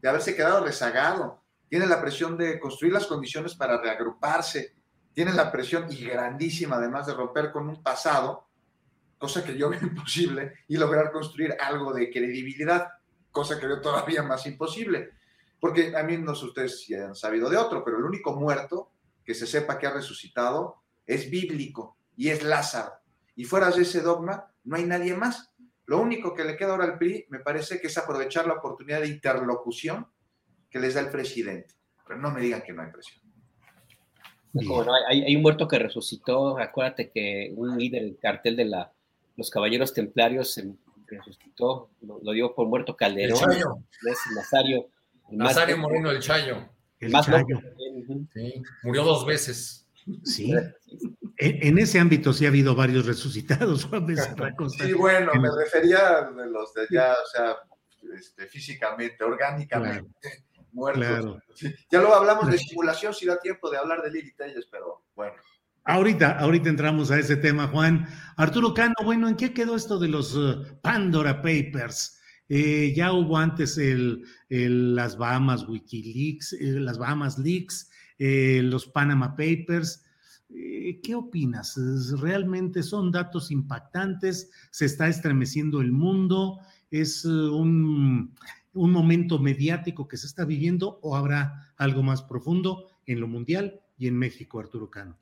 de haberse quedado rezagado, tiene la presión de construir las condiciones para reagruparse, tienen la presión y grandísima además de romper con un pasado, cosa que yo *laughs* veo imposible, y lograr construir algo de credibilidad, cosa que veo todavía más imposible. Porque a mí no sé ustedes si han sabido de otro, pero el único muerto que se sepa que ha resucitado es bíblico y es Lázaro. Y fuera de ese dogma, no hay nadie más. Lo único que le queda ahora al PRI, me parece que es aprovechar la oportunidad de interlocución que les da el presidente. Pero no me digan que no hay presión hay, un muerto que resucitó, acuérdate que un líder del cartel de la, los caballeros templarios resucitó, lo, dio por muerto Calderón. El Chayo. Nazario. Nazario Moreno el Chayo. El más Chayo. Sí, murió dos veces. Sí. En, ese ámbito sí ha habido varios resucitados, *laughs* Juan Sí, bueno, me refería de los de allá, o sea, este, físicamente, orgánicamente muertos. Ya luego hablamos de simulación, si da tiempo de hablar de Lili Telles, pero bueno. Ahorita, ahorita entramos a ese tema, Juan. Arturo Cano, bueno, ¿en qué quedó esto de los uh, Pandora Papers? Eh, ya hubo antes el, las Bahamas Wikileaks, eh, las Bahamas Leaks, eh, los Panama Papers. ¿Qué opinas? ¿Realmente son datos impactantes? ¿Se está estremeciendo el mundo? ¿Es un un momento mediático que se está viviendo o habrá algo más profundo en lo mundial y en México, Arturo Cano?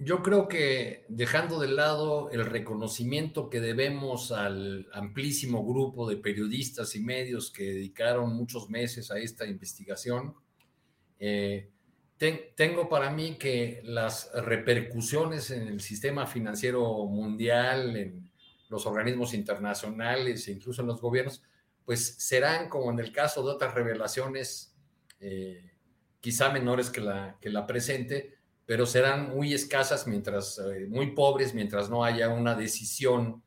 Yo creo que dejando de lado el reconocimiento que debemos al amplísimo grupo de periodistas y medios que dedicaron muchos meses a esta investigación, eh, tengo para mí que las repercusiones en el sistema financiero mundial, en los organismos internacionales e incluso en los gobiernos, pues serán como en el caso de otras revelaciones, eh, quizá menores que la, que la presente, pero serán muy escasas, mientras, eh, muy pobres, mientras no haya una decisión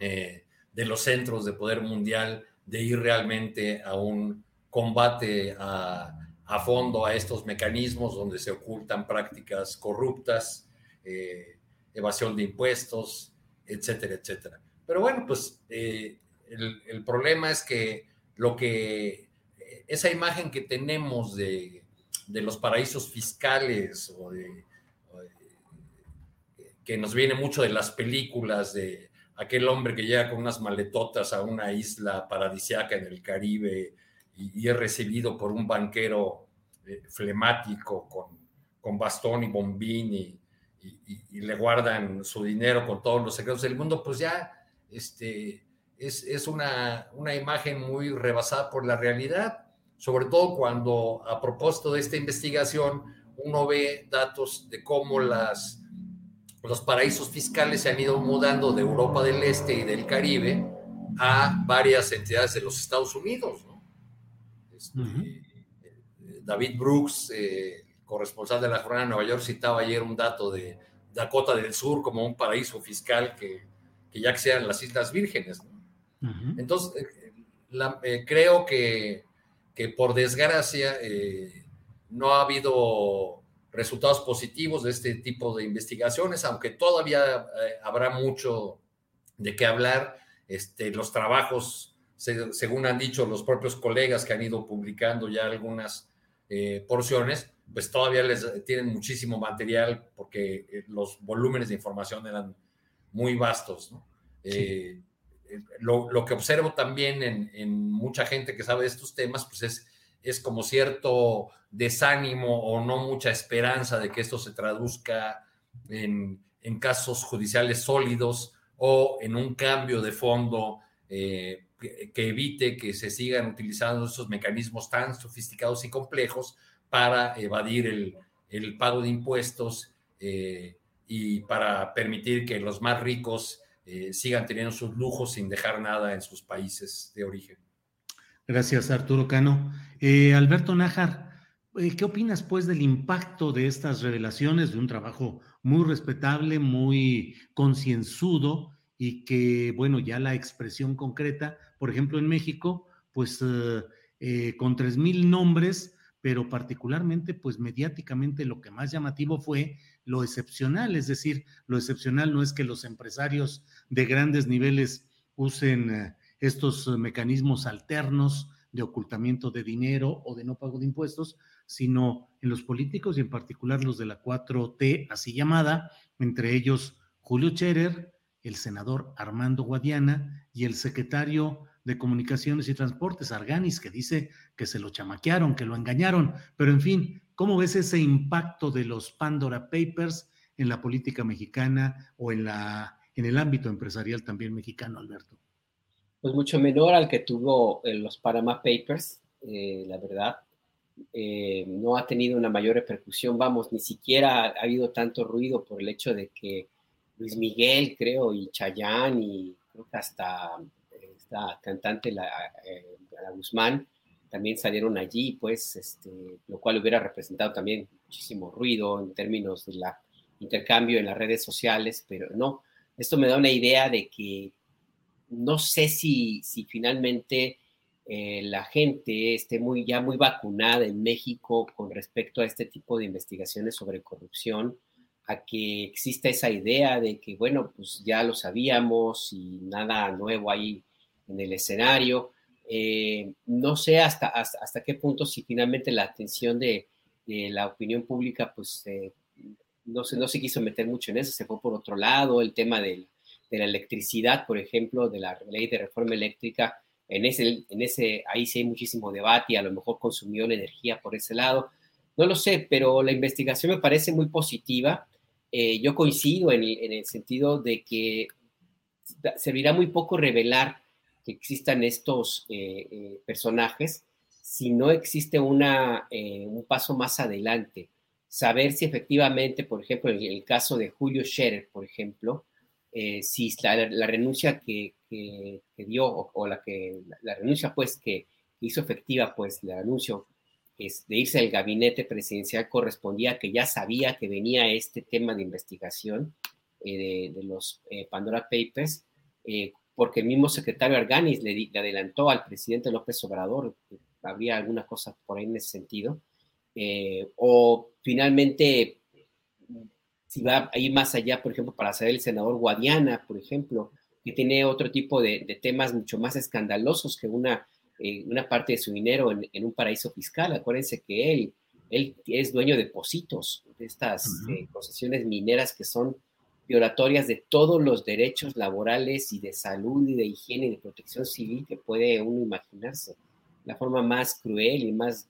eh, de los centros de poder mundial de ir realmente a un combate a, fondo a estos mecanismos donde se ocultan prácticas corruptas, eh, evasión de impuestos, etcétera, etcétera. Pero bueno, pues el, el, problema es que lo que esa imagen que tenemos de de los paraísos fiscales o que nos viene mucho de las películas de aquel hombre que llega con unas maletotas a una isla paradisiaca en el Caribe y, es recibido por un banquero eh, flemático con, con, bastón y bombín y, le guardan su dinero con todos los secretos del mundo, pues ya este, es, es una, una imagen muy rebasada por la realidad sobre todo cuando a propósito de esta investigación uno ve datos de cómo las, los paraísos fiscales se han ido mudando de Europa del Este y del Caribe a varias entidades de los Estados Unidos. Este, David Brooks, eh, corresponsal de la Jornada de Nueva York, citaba ayer un dato de Dakota del Sur como un paraíso fiscal que, que ya que sean las Islas Vírgenes. Entonces, eh, eh, creo que que por desgracia eh, no ha habido resultados positivos de este tipo de investigaciones, aunque todavía eh, habrá mucho de qué hablar. Este, los trabajos, según han dicho los propios colegas que han ido publicando ya algunas eh, porciones, pues todavía les tienen muchísimo material porque los volúmenes de información eran muy vastos. ¿no? Lo, que observo también en, mucha gente que sabe de estos temas, pues es, es como cierto desánimo o no mucha esperanza de que esto se traduzca en, casos judiciales sólidos o en un cambio de fondo eh, que, evite que se sigan utilizando estos mecanismos tan sofisticados y complejos para evadir el, pago de impuestos eh, y para permitir que los más ricos eh, sigan teniendo sus lujos sin dejar nada en sus países de origen. Gracias, Arturo Cano. Eh, Alberto Nájar, eh, ¿qué opinas pues del impacto de estas revelaciones, de un trabajo muy respetable, muy concienzudo y que, bueno, ya la expresión concreta, por ejemplo, en México, pues con tres mil nombres, pero particularmente, pues mediáticamente lo que más llamativo fue lo excepcional, es decir, lo excepcional no es que los empresarios de grandes niveles usen eh, estos mecanismos alternos de ocultamiento de dinero o de no pago de impuestos, sino en los políticos y en particular los de la 4T, así llamada, entre ellos Julio Scherer, el senador Armando Guadiana y el secretario de Comunicaciones y Transportes, Arganis, que dice que se lo chamaquearon, que lo engañaron, pero en fin, ¿cómo ves ese impacto de los Pandora Papers en la política mexicana o en, la, en el ámbito empresarial también mexicano, Alberto? Pues mucho menor al que tuvo eh, los Panama Papers, eh, la verdad. Eh, no ha tenido una mayor repercusión, vamos, ni siquiera ha habido tanto ruido por el hecho de que Luis Miguel, creo, y Chayán, y creo que hasta la cantante, la, Guzmán, también salieron allí, pues, este, lo cual hubiera representado también muchísimo ruido en términos de la intercambio en las redes sociales, pero no, esto me da una idea de que no sé si, si finalmente eh, la gente esté muy, ya muy vacunada en México con respecto a este tipo de investigaciones sobre corrupción, a que exista esa idea de que, bueno, pues ya lo sabíamos y nada nuevo ahí en el escenario. Eh, no sé hasta, hasta, qué punto si finalmente la atención de, la opinión pública pues eh, no, se, no se quiso meter mucho en eso, se fue por otro lado, el tema de, la electricidad, por ejemplo, de la ley de reforma eléctrica, en ese, en ese, ahí sí hay muchísimo debate y a lo mejor consumió la energía por ese lado. No lo sé, pero la investigación me parece muy positiva. Eh, yo coincido en, el sentido de que servirá muy poco revelar que existan estos eh, eh, personajes si no existe una, eh, un paso más adelante, saber si efectivamente, por ejemplo, en el caso de Julio Scherer, por ejemplo, eh, si la, renuncia que, dio o, la que la, renuncia pues que hizo efectiva pues el anuncio es de irse al gabinete presidencial correspondía a que ya sabía que venía este tema de investigación de, los Pandora Papers porque el mismo secretario Arganis le, adelantó al presidente López Obrador habría alguna cosa por ahí en ese sentido. Eh, o finalmente, si va a ir más allá, por ejemplo, para ser el senador Guadiana, por ejemplo, que tiene otro tipo de, temas mucho más escandalosos que una, eh, una parte de su dinero en, un paraíso fiscal. Acuérdense que él, él es dueño de positos, de estas uh concesiones mineras que son violatorias de todos los derechos laborales y de salud y de higiene y de protección civil que puede uno imaginarse. La forma más cruel y más,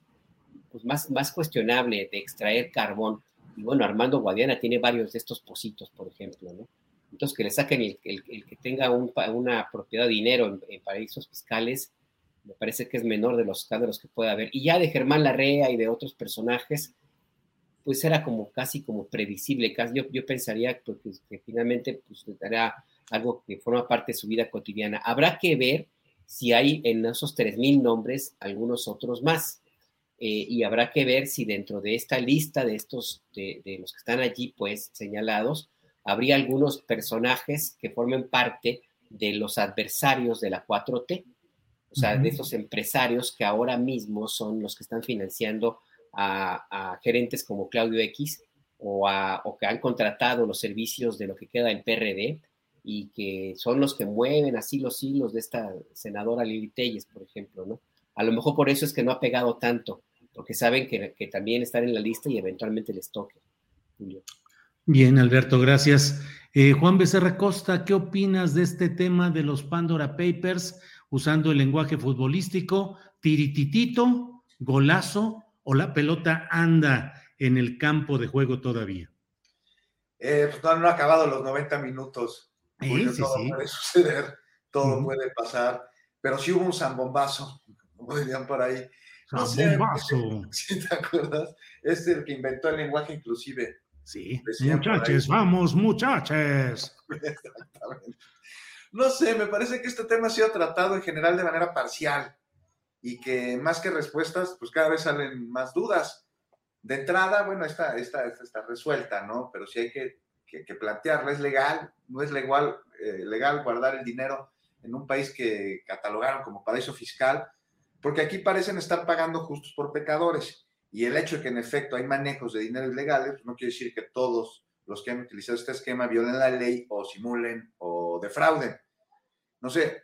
pues más, más cuestionable de extraer carbón. Y bueno, Armando Guadiana tiene varios de estos positos, por ejemplo, ¿no? Entonces, que le saquen el, que tenga un, una propiedad de dinero en, paraísos fiscales, me parece que es menor de los escándalos que puede haber. Y ya de Germán Larrea y de otros personajes, pues era como casi como previsible. Casi yo, yo pensaría pues, que, finalmente pues dará algo que forma parte de su vida cotidiana. Habrá que ver si hay en esos 3.000 nombres algunos otros más. Eh, y habrá que ver si dentro de esta lista de estos, de, los que están allí, pues señalados, habría algunos personajes que formen parte de los adversarios de la 4T, o sea, de esos empresarios que ahora mismo son los que están financiando a, gerentes como Claudio X o, o, que han contratado los servicios de lo que queda en PRD y que son los que mueven así los hilos de esta senadora Lili Telles, por ejemplo, ¿no? A lo mejor por eso es que no ha pegado tanto, porque saben que, que también están en la lista y eventualmente les toque. Bien, Alberto, gracias. Eh, Juan Becerra Costa, ¿qué opinas de este tema de los Pandora Papers usando el lenguaje futbolístico? Tirititito, golazo o la pelota anda en el campo de juego todavía? Eh, pues no, han acabado los 90 minutos. Sí, sí, todo puede suceder, todo puede pasar, pero sí hubo un zambombazo, como dirían por ahí. Zambombazo. *laughs* ¿Sí te acuerdas? Es el que inventó el lenguaje inclusive. Sí, muchachos, vamos, muchachos. *laughs* Exactamente. No sé, me parece que este tema ha sido tratado en general de manera parcial y que más que respuestas, pues cada vez salen más dudas. De entrada, bueno, esta, esta, está resuelta, ¿no? Pero sí hay que, que, plantearla. ¿Es legal? ¿No es legal, eh, legal guardar el dinero en un país que catalogaron como paraíso fiscal? Porque aquí parecen estar pagando justos por pecadores. Y el hecho de que en efecto hay manejos de dinero ilegales, pues no quiere decir que todos los que han utilizado este esquema violen la ley o simulen o defrauden. No sé,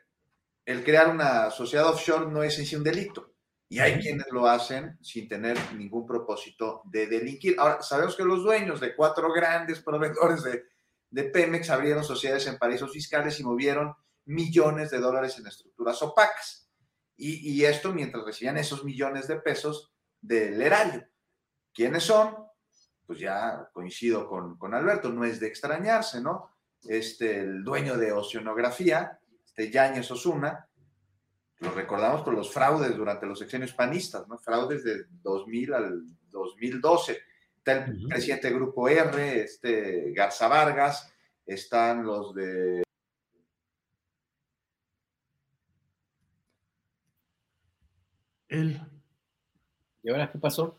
el crear una sociedad offshore no es en sí un delito. Y hay quienes lo hacen sin tener ningún propósito de delinquir. Ahora, sabemos que los dueños de cuatro grandes proveedores de, de Pemex abrieron sociedades en paraísos fiscales y movieron millones de dólares en estructuras opacas. Y, y esto mientras recibían esos millones de pesos del erario. ¿Quiénes son? Pues ya coincido con, con Alberto, no es de extrañarse, ¿no? Este, el dueño de Oceanografía, de Yáñez Osuna, lo recordamos por los fraudes durante los sexenios panistas, ¿no? Fraudes de 2000 al 2012. Está el presidente del Grupo R, este Garza Vargas, están los de... Él. ¿Y ahora qué pasó?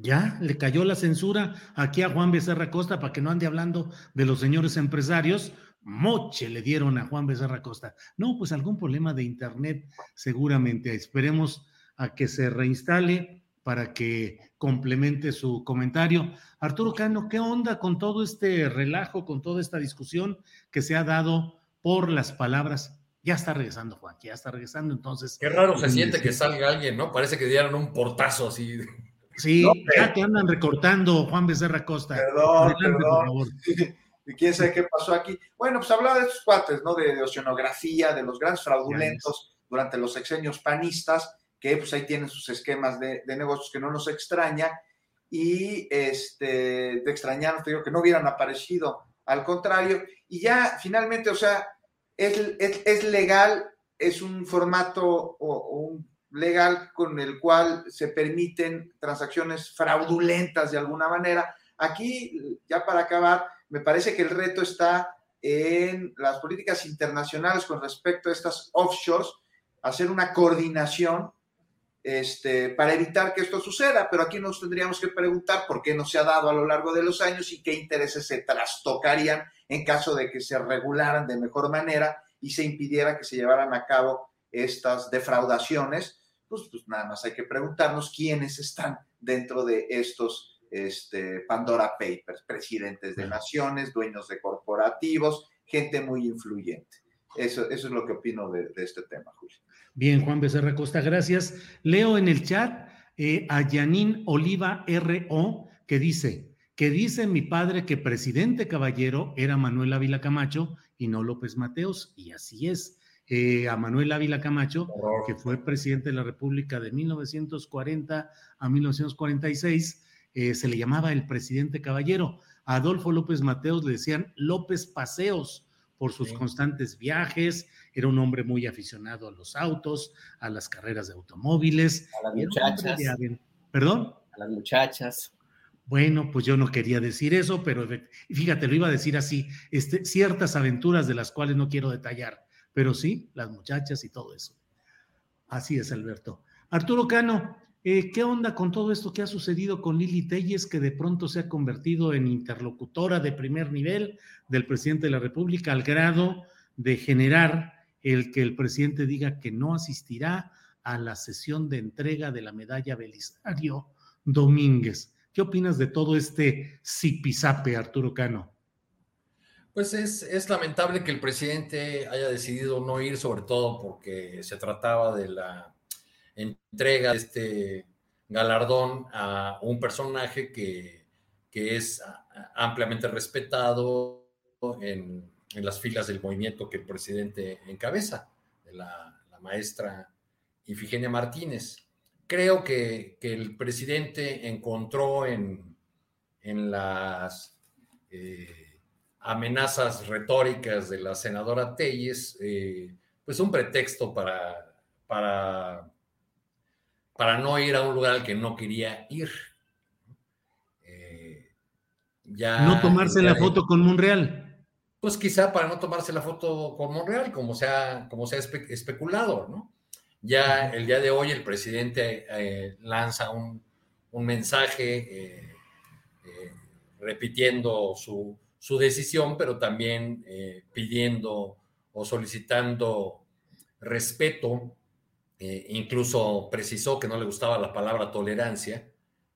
Ya, le cayó la censura aquí a Juan Becerra Costa para que no ande hablando de los señores empresarios, moche le dieron a Juan Becerra Costa. No, pues algún problema de internet seguramente. Esperemos a que se reinstale para que complemente su comentario. Arturo Cano, ¿qué onda con todo este relajo, con toda esta discusión que se ha dado por las palabras? Ya está regresando, Juan, ya está regresando, entonces. Qué raro se siente que salga alguien, ¿no? Parece que dieran un portazo así. Sí, ya te andan recortando, Juan Becerra Costa. Perdón, perdón. Por favor. *laughs* y quién sabe qué pasó aquí. Bueno, pues hablaba de estos cuates, ¿no? De, oceanografía, de los grandes fraudulentos durante los sexenios panistas, que pues ahí tienen sus esquemas de, negocios que no nos extraña, y este, de extrañar, te digo, que no hubieran aparecido, al contrario, y ya finalmente, o sea, es, es, legal, es un formato o, un legal con el cual se permiten transacciones fraudulentas de alguna manera. Aquí, ya para acabar, me parece que el reto está en las políticas internacionales con respecto a estas offshores, hacer una coordinación este, para evitar que esto suceda, pero aquí nos tendríamos que preguntar por qué no se ha dado a lo largo de los años y qué intereses se trastocarían en caso de que se regularan de mejor manera y se impidiera que se llevaran a cabo estas defraudaciones, pues, pues nada más hay que preguntarnos quiénes están dentro de estos este, Pandora Papers, presidentes de naciones, dueños de corporativos, gente muy influyente. Eso, eso es lo que opino de, este tema, Julio. Bien, Juan Becerra Costa, gracias. Leo en el chat eh, a Yanin Oliva RO que dice, que dice mi padre que presidente caballero era Manuel Ávila Camacho y no López Mateos, y así es. Eh, a Manuel Ávila Camacho, que fue presidente de la República de 1940 a 1946, eh, se le llamaba el presidente caballero. A Adolfo López Mateos le decían López Paseos por sus constantes viajes, era un hombre muy aficionado a los autos, a las carreras de automóviles. A las muchachas. ¿Perdón? A las muchachas. Bueno, pues yo no quería decir eso, pero fíjate, lo iba a decir así, este, ciertas aventuras de las cuales no quiero detallar, pero sí, las muchachas y todo eso. Así es, Alberto. Arturo Cano, eh, ¿Qué onda con todo esto que ha sucedido con Lili Telles, que de pronto se ha convertido en interlocutora de primer nivel del presidente de la República al grado de generar el que el presidente diga que no asistirá a la sesión de entrega de la medalla Belisario Domínguez? ¿Qué opinas de todo este zipizape, Arturo Cano? Pues es, es, lamentable que el presidente haya decidido no ir, sobre todo porque se trataba de la entrega este galardón a un personaje que, es ampliamente respetado en, las filas del movimiento que el presidente encabeza, de la, maestra Ifigenia Martínez. Creo que, el presidente encontró en, en las eh, amenazas retóricas de la senadora Telles, eh, pues un pretexto para, para para no ir a un lugar al que no quería ir. Eh, ya, no tomarse la foto con Monreal. Pues quizá para no tomarse la foto con Monreal, como se ha, como se especulado, ¿no? Ya el día de hoy el presidente eh, lanza un, mensaje eh, repitiendo su, su, decisión, pero también pidiendo o solicitando respeto eh, incluso precisó que no le gustaba la palabra tolerancia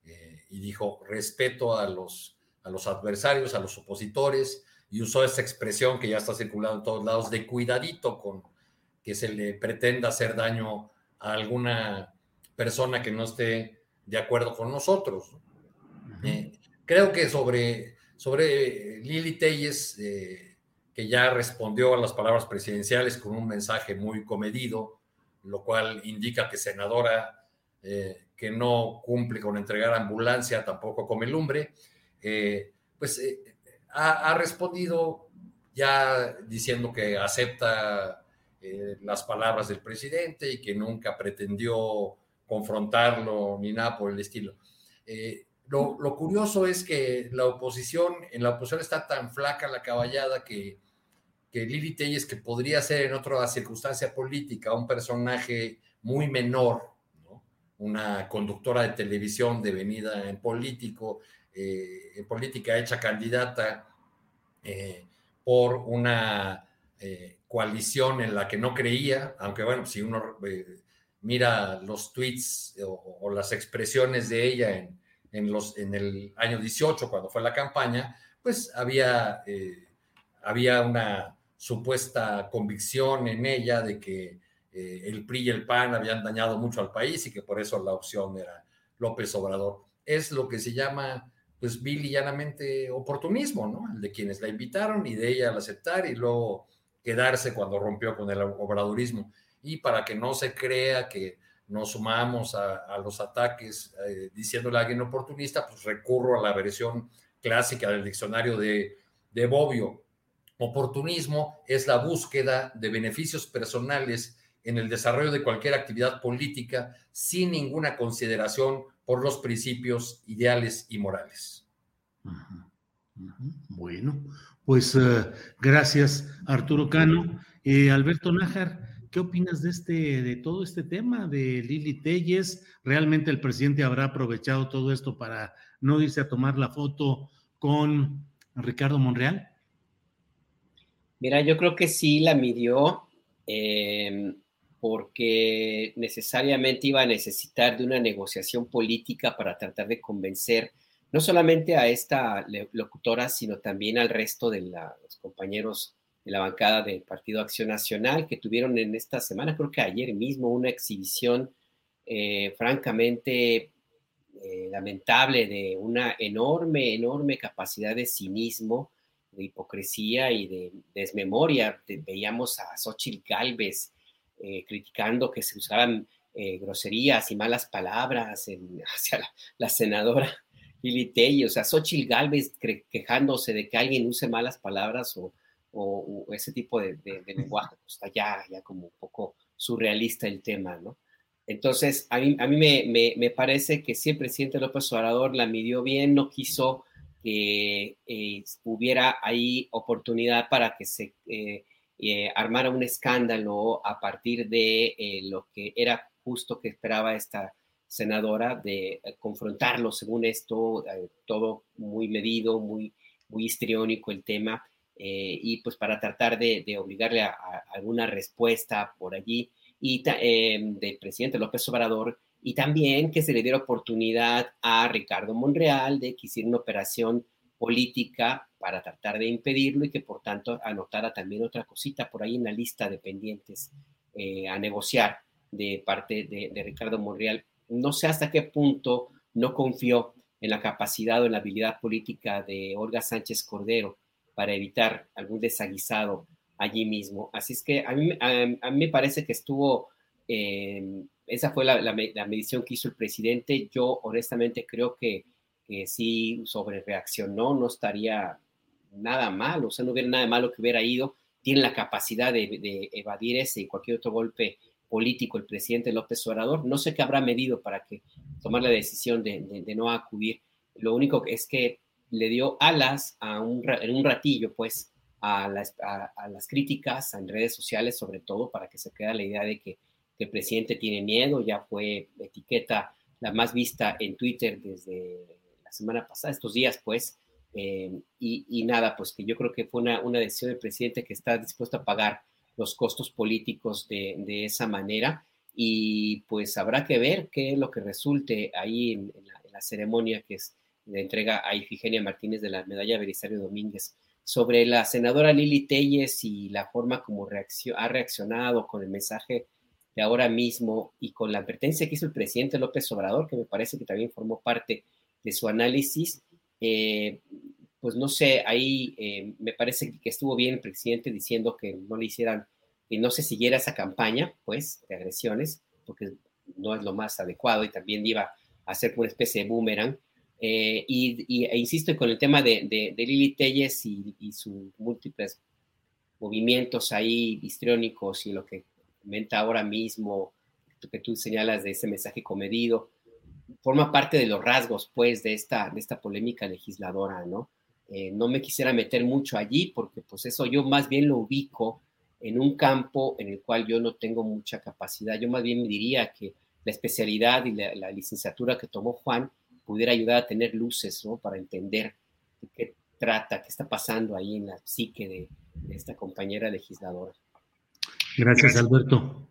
eh, y dijo respeto a los, a los adversarios, a los opositores, y usó esa expresión que ya está circulando en todos lados de cuidadito con que se le pretenda hacer daño a alguna persona que no esté de acuerdo con nosotros. Eh, creo que sobre, sobre Lili Telles, que ya respondió a las palabras presidenciales con un mensaje muy comedido, lo cual indica que senadora eh, que no cumple con entregar ambulancia tampoco come lumbre, eh, pues eh, ha, respondido ya diciendo que acepta las palabras del presidente y que nunca pretendió confrontarlo ni nada por el estilo. Lo, lo, curioso es que la oposición, en la oposición está tan flaca la caballada que que Lili Telles, que podría ser en otra circunstancia política un personaje muy menor, una conductora de televisión devenida en político, eh, en política hecha candidata eh, por una eh, coalición en la que no creía, aunque bueno, si uno mira los tweets o, las expresiones de ella en, en, los, en el año 18, cuando fue la campaña, pues había, había una supuesta convicción en ella de que eh, el PRI y el PAN habían dañado mucho al país y que por eso la opción era López Obrador. Es lo que se llama, pues, vil y llanamente oportunismo, ¿no? El de quienes la invitaron y de ella al aceptar y luego quedarse cuando rompió con el obradorismo. Y para que no se crea que nos sumamos a, los ataques eh, diciéndole a alguien oportunista, pues recurro a la versión clásica del diccionario de, de Bobbio, Oportunismo es la búsqueda de beneficios personales en el desarrollo de cualquier actividad política sin ninguna consideración por los principios ideales y morales. Bueno, pues eh, gracias Arturo Cano. Eh, Alberto Nájar, ¿qué opinas de este, de todo este tema de Lili Telles? ¿Realmente el presidente habrá aprovechado todo esto para no irse a tomar la foto con Ricardo Monreal? Mira, yo creo que sí la midió. Em, porque necesariamente iba a necesitar de una negociación política para tratar de convencer no solamente a esta locutora, sino también al resto de los compañeros de la bancada del Partido Acción Nacional que tuvieron en esta semana, creo que ayer mismo, una exhibición eh, francamente eh, lamentable de una enorme, enorme capacidad de cinismo, de hipocresía y de desmemoria. veíamos a Xochitl Galvez eh, criticando que se usaban eh, groserías y malas palabras *laughs* hacia la, senadora Lili Tellez, o sea, Xochitl Galvez quejándose de que alguien use malas palabras o, ese tipo de, lenguaje, pues está ya, como un poco surrealista el tema, ¿no? Entonces, a mí, a mí me, parece que si el presidente López Obrador la midió bien, no quiso que eh, hubiera ahí oportunidad para que se eh, armara un escándalo a partir de eh, lo que era justo que esperaba esta senadora de eh, confrontarlo, según esto, todo muy medido, muy, muy histriónico el tema, y pues para tratar de, obligarle a, alguna respuesta por allí, y del presidente López Obrador, y también que se le diera oportunidad a Ricardo Monreal de que hiciera una operación política para tratar de impedirlo y que por tanto anotara también otra cosita por ahí en la lista de pendientes eh, a negociar de parte de, Ricardo Monreal. No sé hasta qué punto no confió en la capacidad o en la habilidad política de Olga Sánchez Cordero para evitar algún desaguisado allí mismo. Así es que a mí, a, mí me parece que estuvo, eh, esa fue la, la medición que hizo el presidente. Yo honestamente creo que que sí sobre reaccionó, no estaría nada mal, o sea, no hubiera nada malo que hubiera ido, tiene la capacidad de, evadir ese y cualquier otro golpe político el presidente López Obrador, no sé qué habrá medido para que tomar la decisión de, no acudir, lo único es que le dio alas a un, en un ratillo, pues, a las, a, las, críticas en redes sociales, sobre todo para que se quede la idea de que, que el presidente tiene miedo, ya fue etiqueta la más vista en Twitter desde semana pasada, estos días, pues, eh, y, nada, pues que yo creo que fue una, una, decisión del presidente que está dispuesto a pagar los costos políticos de, de, esa manera. Y pues habrá que ver qué es lo que resulte ahí en, la, ceremonia que es la entrega a Ifigenia Martínez de la medalla Belisario Domínguez. Sobre la senadora Lili Telles y la forma como ha reaccionado con el mensaje de ahora mismo y con la advertencia que hizo el presidente López Obrador, que me parece que también formó parte de su análisis. Eh, pues no sé, ahí eh, me parece que estuvo bien el presidente diciendo que no le hicieran, que no se siguiera esa campaña, pues, de agresiones, porque no es lo más adecuado y también iba a ser una especie de boomerang. Eh, y, e insisto con el tema de, de, Lili Telles y, sus múltiples movimientos ahí histriónicos y lo que comenta ahora mismo, que tú señalas de ese mensaje comedido, forma parte de los rasgos, pues, de esta, de esta polémica legisladora, ¿no? Eh, no me quisiera meter mucho allí porque, pues, eso yo más bien lo ubico en un campo en el cual yo no tengo mucha capacidad. Yo más bien diría que la especialidad y la, licenciatura que tomó Juan pudiera ayudar a tener luces, ¿no? Para entender de qué trata, qué está pasando ahí en la psique de, esta compañera legisladora. Gracias, Alberto.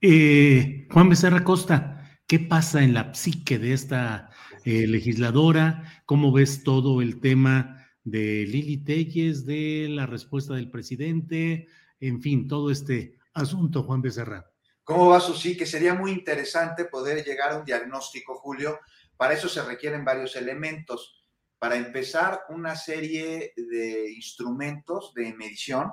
Eh, Juan Becerra Costa, ¿Qué pasa en la psique de esta eh, legisladora? ¿Cómo ves todo el tema de Lili Telles, de la respuesta del presidente? En fin, todo este asunto, Juan Becerra. ¿Cómo va su psique? Sería muy interesante poder llegar a un diagnóstico, Julio. Para eso se requieren varios elementos. Para empezar, una serie de instrumentos de medición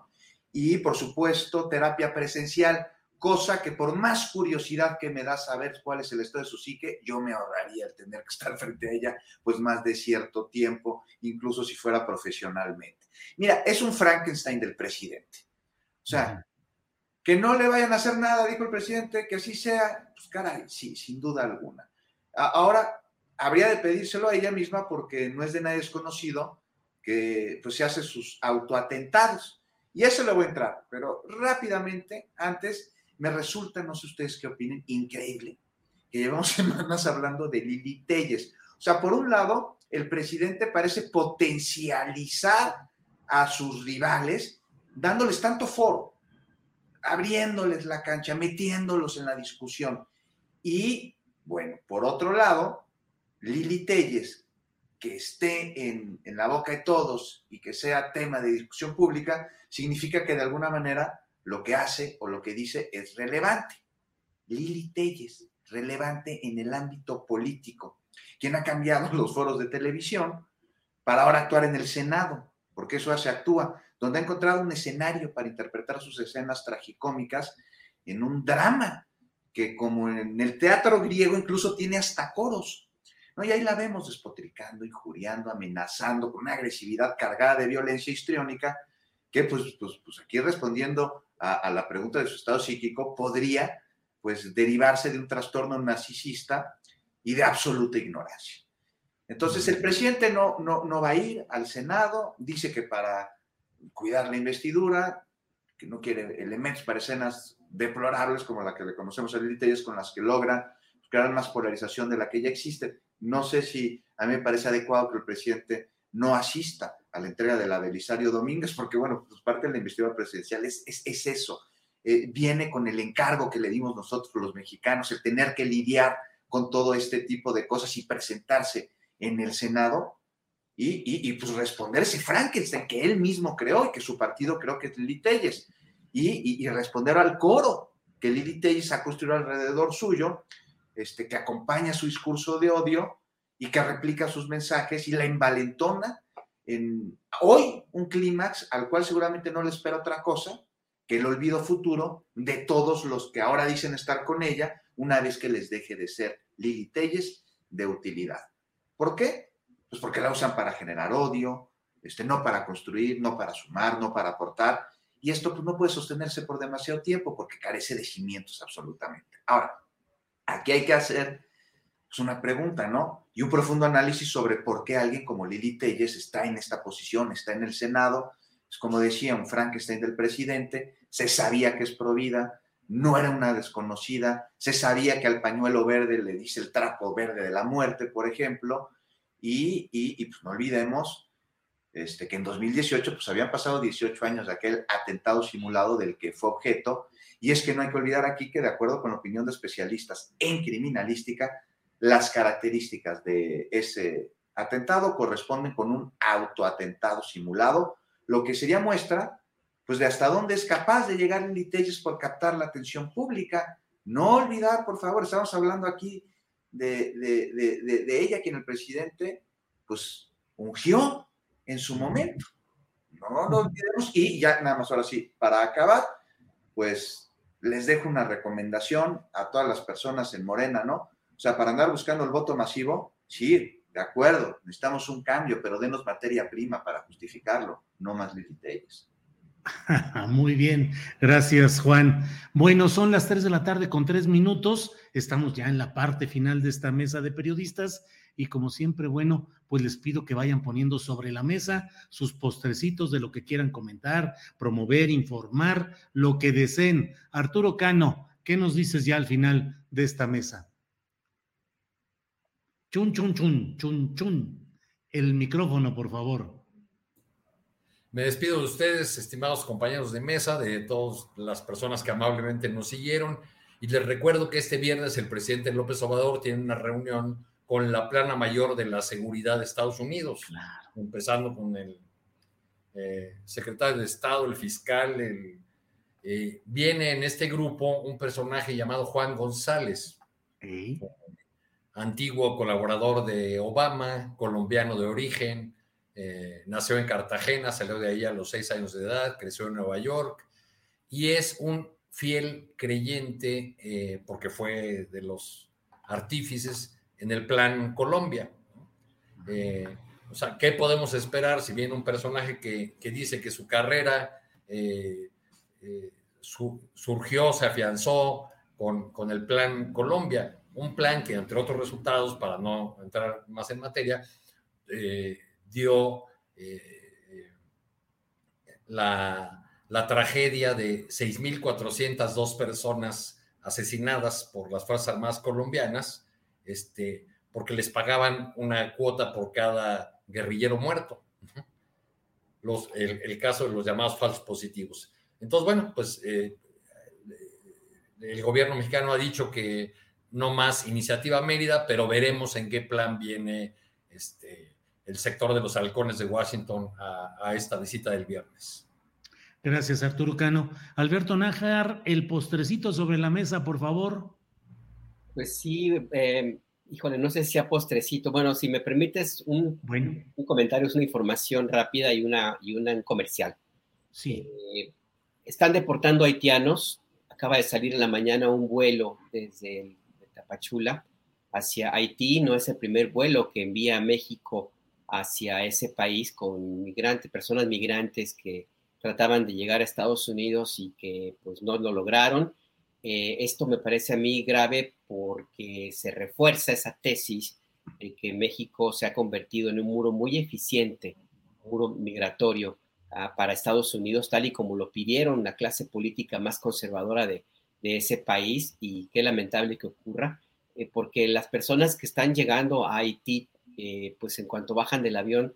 y, por supuesto, terapia presencial cosa que por más curiosidad que me da saber cuál es el estado de su psique, yo me ahorraría el tener que estar *laughs* frente a ella pues más de cierto tiempo, incluso si fuera profesionalmente. Mira, es un Frankenstein del presidente. O sea, Que no le vayan a hacer nada, dijo el presidente, que así sea. Pues caray, sí, sin duda alguna. Ahora, habría de pedírselo a ella misma porque no es de nadie desconocido que pues se hace sus autoatentados. Y eso le voy a entrar, pero rápidamente, antes, me resulta, no sé ustedes qué opinen, increíble que llevamos *laughs* semanas hablando de Lili Telles. O sea, por un lado, el presidente parece potencializar a sus rivales, dándoles tanto foro, abriéndoles la cancha, metiéndolos en la discusión. Y, bueno, por otro lado, Lili Telles, que esté en, en, la boca de todos y que sea tema de discusión pública, significa que de alguna manera lo que hace o lo que dice es relevante. Lili Telles, relevante en el ámbito político, quien ha cambiado *laughs* los foros de televisión para ahora actuar en el Senado, porque eso hace actúa, donde ha encontrado un escenario para interpretar sus escenas tragicómicas en un drama que como en el teatro griego incluso tiene hasta coros. ¿No? Y ahí la vemos despotricando, injuriando, amenazando, con una agresividad cargada de violencia histriónica, que pues, pues, pues aquí respondiendo a, a la pregunta de su estado psíquico, podría pues derivarse de un trastorno narcisista y de absoluta ignorancia. Entonces el presidente no, no, va a ir al Senado, dice que para cuidar la investidura, que no quiere elementos para escenas deplorables como la que le conocemos a Lili es con las que logra crear más polarización de la que ya existe. No sé si a mí me parece adecuado que el presidente no asista a la entrega de la Belisario Domínguez, porque bueno, pues parte de la investidura presidencial es, es eso, eh, viene con el encargo que le dimos nosotros los mexicanos, el tener que lidiar con todo este tipo de cosas y presentarse en el Senado y, y, pues responder ese Frankenstein que él mismo creó y que su partido creo que es Lili Telles y, y, responder al coro que Lili Telles ha construido alrededor suyo, este, que acompaña su discurso de odio y que replica sus mensajes y la envalentona en hoy un clímax al cual seguramente no le espera otra cosa el olvido futuro de todos los que ahora dicen estar con ella una vez que les deje de ser Lili Telles de utilidad. ¿Por qué? Pues porque la usan para generar odio, este, no para construir, no para sumar, no para aportar. Y esto pues, no puede sostenerse por demasiado tiempo porque carece de cimientos absolutamente. Ahora, aquí hay que hacer pues, una pregunta, ¿no? Y un profundo análisis sobre por qué alguien como Lili Telles está en esta posición, está en el Senado. Es como decía un Frankenstein del presidente, se sabía que es provida, no era una desconocida, se sabía que al pañuelo verde le dice el trapo verde de la muerte, por ejemplo, y, y, pues no olvidemos este, que en 2018 pues habían pasado 18 años de aquel atentado simulado del que fue objeto, y es que no hay que olvidar aquí que de acuerdo con la opinión de especialistas en criminalística, las características de ese atentado corresponden con un autoatentado simulado, lo que sería muestra pues de hasta dónde es capaz de llegar en Telles por captar la atención pública. No olvidar, por favor, estamos hablando aquí de, de, ella, quien el presidente, pues, ungió en su momento. No lo olvidemos. Y ya nada más ahora sí, para acabar, pues les dejo una recomendación a todas las personas en Morena, ¿no? O sea, para andar buscando el voto masivo, sí, de acuerdo, necesitamos un cambio, pero denos materia prima para justificarlo, no más Telles. *laughs* Muy bien, gracias Juan. Bueno, son las 3 de la tarde con tres minutos, estamos ya en la parte final de esta mesa de periodistas y como siempre, bueno, pues les pido que vayan poniendo sobre la mesa sus postrecitos de lo que quieran comentar, promover, informar, lo que deseen. Arturo Cano, ¿qué nos dices ya al final de esta mesa? Chun, chun, chun, chun, chun. El micrófono, por favor. Me despido de ustedes, estimados compañeros de mesa, de todas las personas que amablemente nos siguieron. Y les recuerdo que este viernes el presidente López Obrador tiene una reunión con la plana mayor de la seguridad de Estados Unidos, empezando con el eh, secretario de Estado, el fiscal. Eh, viene en este grupo un personaje llamado Juan González, antiguo colaborador de Obama, colombiano de origen eh, nació en Cartagena, salió de ahí a los seis años de edad, creció en Nueva York y es un fiel creyente eh, porque fue de los artífices en el plan Colombia. Eh, o sea, ¿qué podemos esperar si viene un personaje que, dice que su carrera surgió, se afianzó con, con, el Plan Colombia, un plan que, entre otros resultados, para no entrar más en materia, eh, dio eh, la, la, tragedia de 6.402 personas asesinadas por las Fuerzas Armadas colombianas, este, porque les pagaban una cuota por cada guerrillero muerto. El, caso de los llamados falsos positivos. Entonces, bueno, pues eh, el gobierno mexicano ha dicho que no más iniciativa Mérida, pero veremos en qué plan viene este, el sector de los halcones de Washington a, a esta visita del viernes. Gracias, Arturo Cano. Alberto Nájar, el postrecito sobre la mesa, por favor. Pues sí, eh, híjole, no sé si a postrecito. Bueno, si me permites un, un comentario, es una información rápida y una, y una comercial. Sí. Eh, están deportando haitianos. Acaba de salir en la mañana un vuelo desde Tapachula hacia Haití. No es el primer vuelo que envía a México hacia ese país con migrantes, personas migrantes que trataban de llegar a Estados Unidos y que pues no lo lograron. Eh, esto me parece a mí grave porque se refuerza esa tesis de que México se ha convertido en un muro muy eficiente, un muro migratorio ah, para Estados Unidos, tal y como lo pidieron la clase política más conservadora de, ese país y qué lamentable que ocurra, eh, porque las personas que están llegando a Haití, eh, pues en cuanto bajan del avión,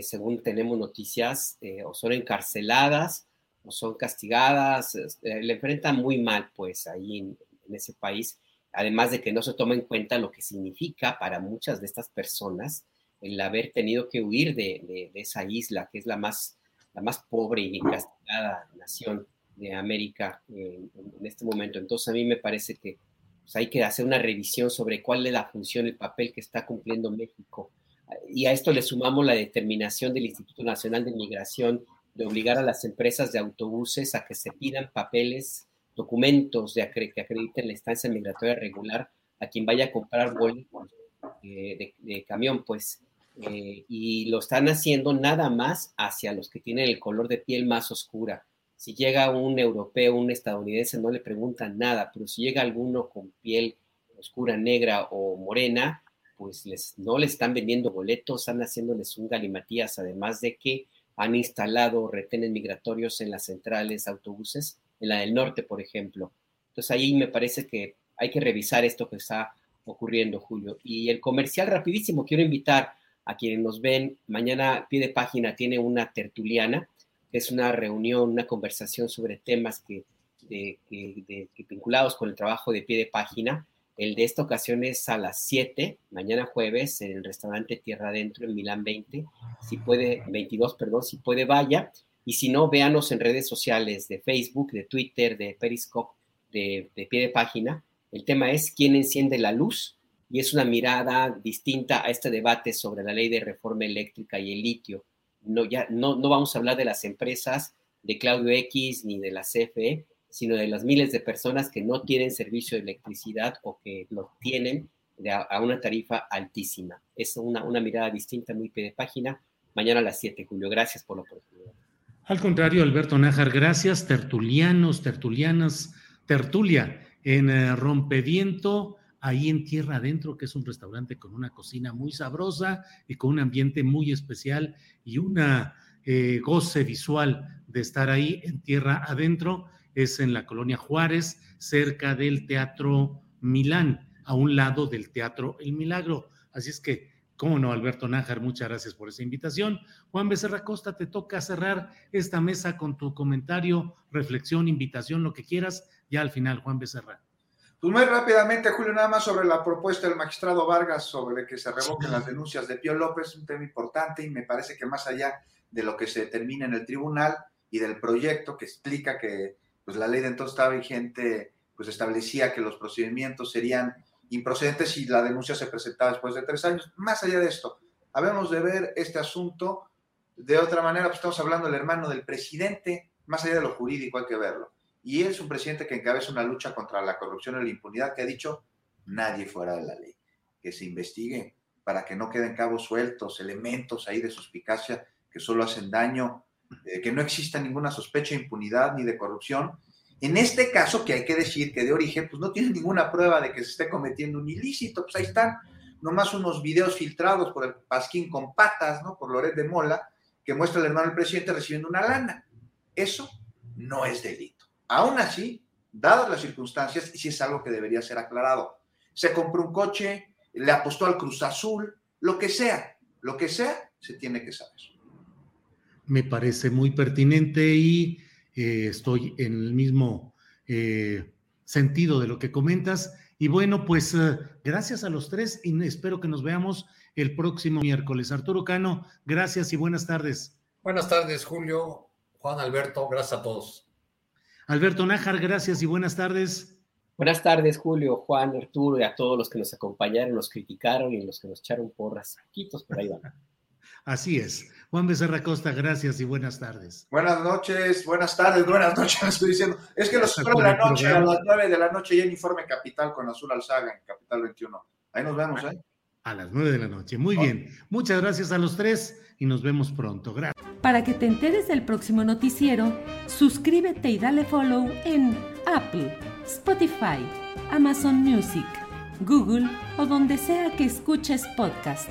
según tenemos noticias, o son encarceladas son castigadas, eh, le enfrentan muy mal pues ahí en, ese país, además de que no se toma en cuenta lo que significa para muchas de estas personas el haber tenido que huir de, esa isla, que es la más, la más pobre y castigada nación de América en, este momento. Entonces a mí me parece que pues, hay que hacer una revisión sobre cuál es la función, el papel que está cumpliendo México y a esto le sumamos la determinación del Instituto Nacional de Migración de obligar a las empresas de autobuses a que se pidan papeles, documentos de que acrediten la estancia migratoria regular a quien vaya a comprar boletos eh, de, camión, pues. Eh, y lo están haciendo nada más hacia los que tienen el color de piel más oscura. Si llega un europeo, un estadounidense, no le preguntan nada, pero si llega alguno con piel oscura, negra o morena, pues les, no les están vendiendo boletos, están haciéndoles un galimatías, además de que han instalado retenes migratorios en las centrales autobuses, en la del norte, por ejemplo. Entonces ahí me parece que hay que revisar esto que está ocurriendo, Julio. Y el comercial rapidísimo, quiero invitar a quienes nos ven, mañana pie de página tiene una tertuliana, es una reunión, una conversación sobre temas que, vinculados con el trabajo de pie de página el de esta ocasión es a las 7, mañana jueves, en el restaurante Tierra Adentro en Milán 20. Si puede, 22, perdón, si puede, vaya. Y si no, véanos en redes sociales de Facebook, de Twitter, de Periscope, de, pie de página. El tema es quién enciende la luz y es una mirada distinta a este debate sobre la ley de reforma eléctrica y el litio. No, ya, no, no vamos a hablar de las empresas de Claudio X ni de la CFE, sino de las miles de personas que no tienen servicio de electricidad o que lo tienen a, una tarifa altísima. Es una, una mirada distinta, muy pie de página. Mañana a las 7, Julio. Gracias por la oportunidad. Al contrario, Alberto Nájar, gracias. Tertulianos, tertulianas, tertulia en eh, Rompeviento, ahí en Tierra Adentro, que es un restaurante con una cocina muy sabrosa y con un ambiente muy especial y una eh, goce visual de estar ahí en Tierra Adentro es en la colonia Juárez, cerca del Teatro Milán, a un lado del Teatro El Milagro. Así es que, cómo no, Alberto Nájar, muchas gracias por esa invitación. Juan Becerra Costa, te toca cerrar esta mesa con tu comentario, reflexión, invitación, lo que quieras, ya al final, Juan Becerra. Pues muy rápidamente, Julio, nada más sobre la propuesta del magistrado Vargas sobre que se revoquen las denuncias de Pío López, un tema importante y me parece que más allá de lo que se determina en el tribunal y del proyecto que explica que pues la ley de entonces estaba vigente, pues establecía que los procedimientos serían improcedentes si la denuncia se presentaba después de tres años. Más allá de esto, habemos de ver este asunto de otra manera, pues estamos hablando del hermano del presidente, más allá de lo jurídico hay que verlo. Y él es un presidente que encabeza una lucha contra la corrupción y la impunidad que ha dicho nadie fuera de la ley, que se investigue para que no queden cabos sueltos, elementos ahí de suspicacia que solo hacen daño que no exista ninguna sospecha de impunidad ni de corrupción En este caso, que hay que decir que de origen, pues no tiene ninguna prueba de que se esté cometiendo un ilícito, pues ahí están nomás unos videos filtrados por el Pasquín con patas, ¿no? Por Loret de Mola, que muestra al hermano del presidente recibiendo una lana. Eso no es delito. Aún así, dadas las circunstancias, sí es algo que debería ser aclarado. Se compró un coche, le apostó al Cruz Azul, lo que sea, lo que sea, se tiene que saber. Me parece muy pertinente y eh, estoy en el mismo eh, sentido de lo que comentas. Y bueno, pues eh, gracias a los tres y espero que nos veamos el próximo miércoles. Arturo Cano, gracias y buenas tardes. Buenas tardes, Julio, Juan Alberto, gracias a todos. Alberto Nájar, gracias y buenas tardes. Buenas tardes, Julio, Juan, Arturo y a todos los que nos acompañaron, nos criticaron y los que nos echaron porras. Quitos, por ahí van. Así es. Juan Becerra Costa, gracias y buenas tardes. Buenas noches, buenas tardes, buenas noches, *laughs* estoy diciendo. Es que los de la noche, a las nueve de la noche, ya en Informe Capital con Azul Alzaga en Capital 21. Ahí nos vemos, ¿eh? A las nueve de la noche. Muy bien. Muchas gracias a los tres y nos vemos pronto. Gracias. Para que te enteres del próximo noticiero, suscríbete y dale follow en Apple, Spotify, Amazon Music, Google o donde sea que escuches podcast.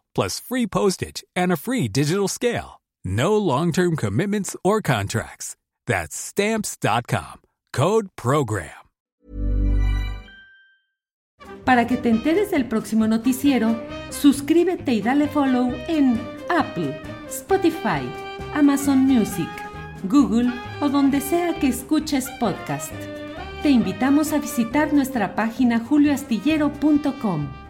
plus free postage and a free digital scale. No long term commitments or contracts. That's Stamps.com. Code PROGRAM. Para que te enteres del próximo noticiero, suscríbete y dale follow en Apple, Spotify, Amazon Music, Google o donde sea que escuches podcast. Te invitamos a visitar nuestra página julioastillero.com.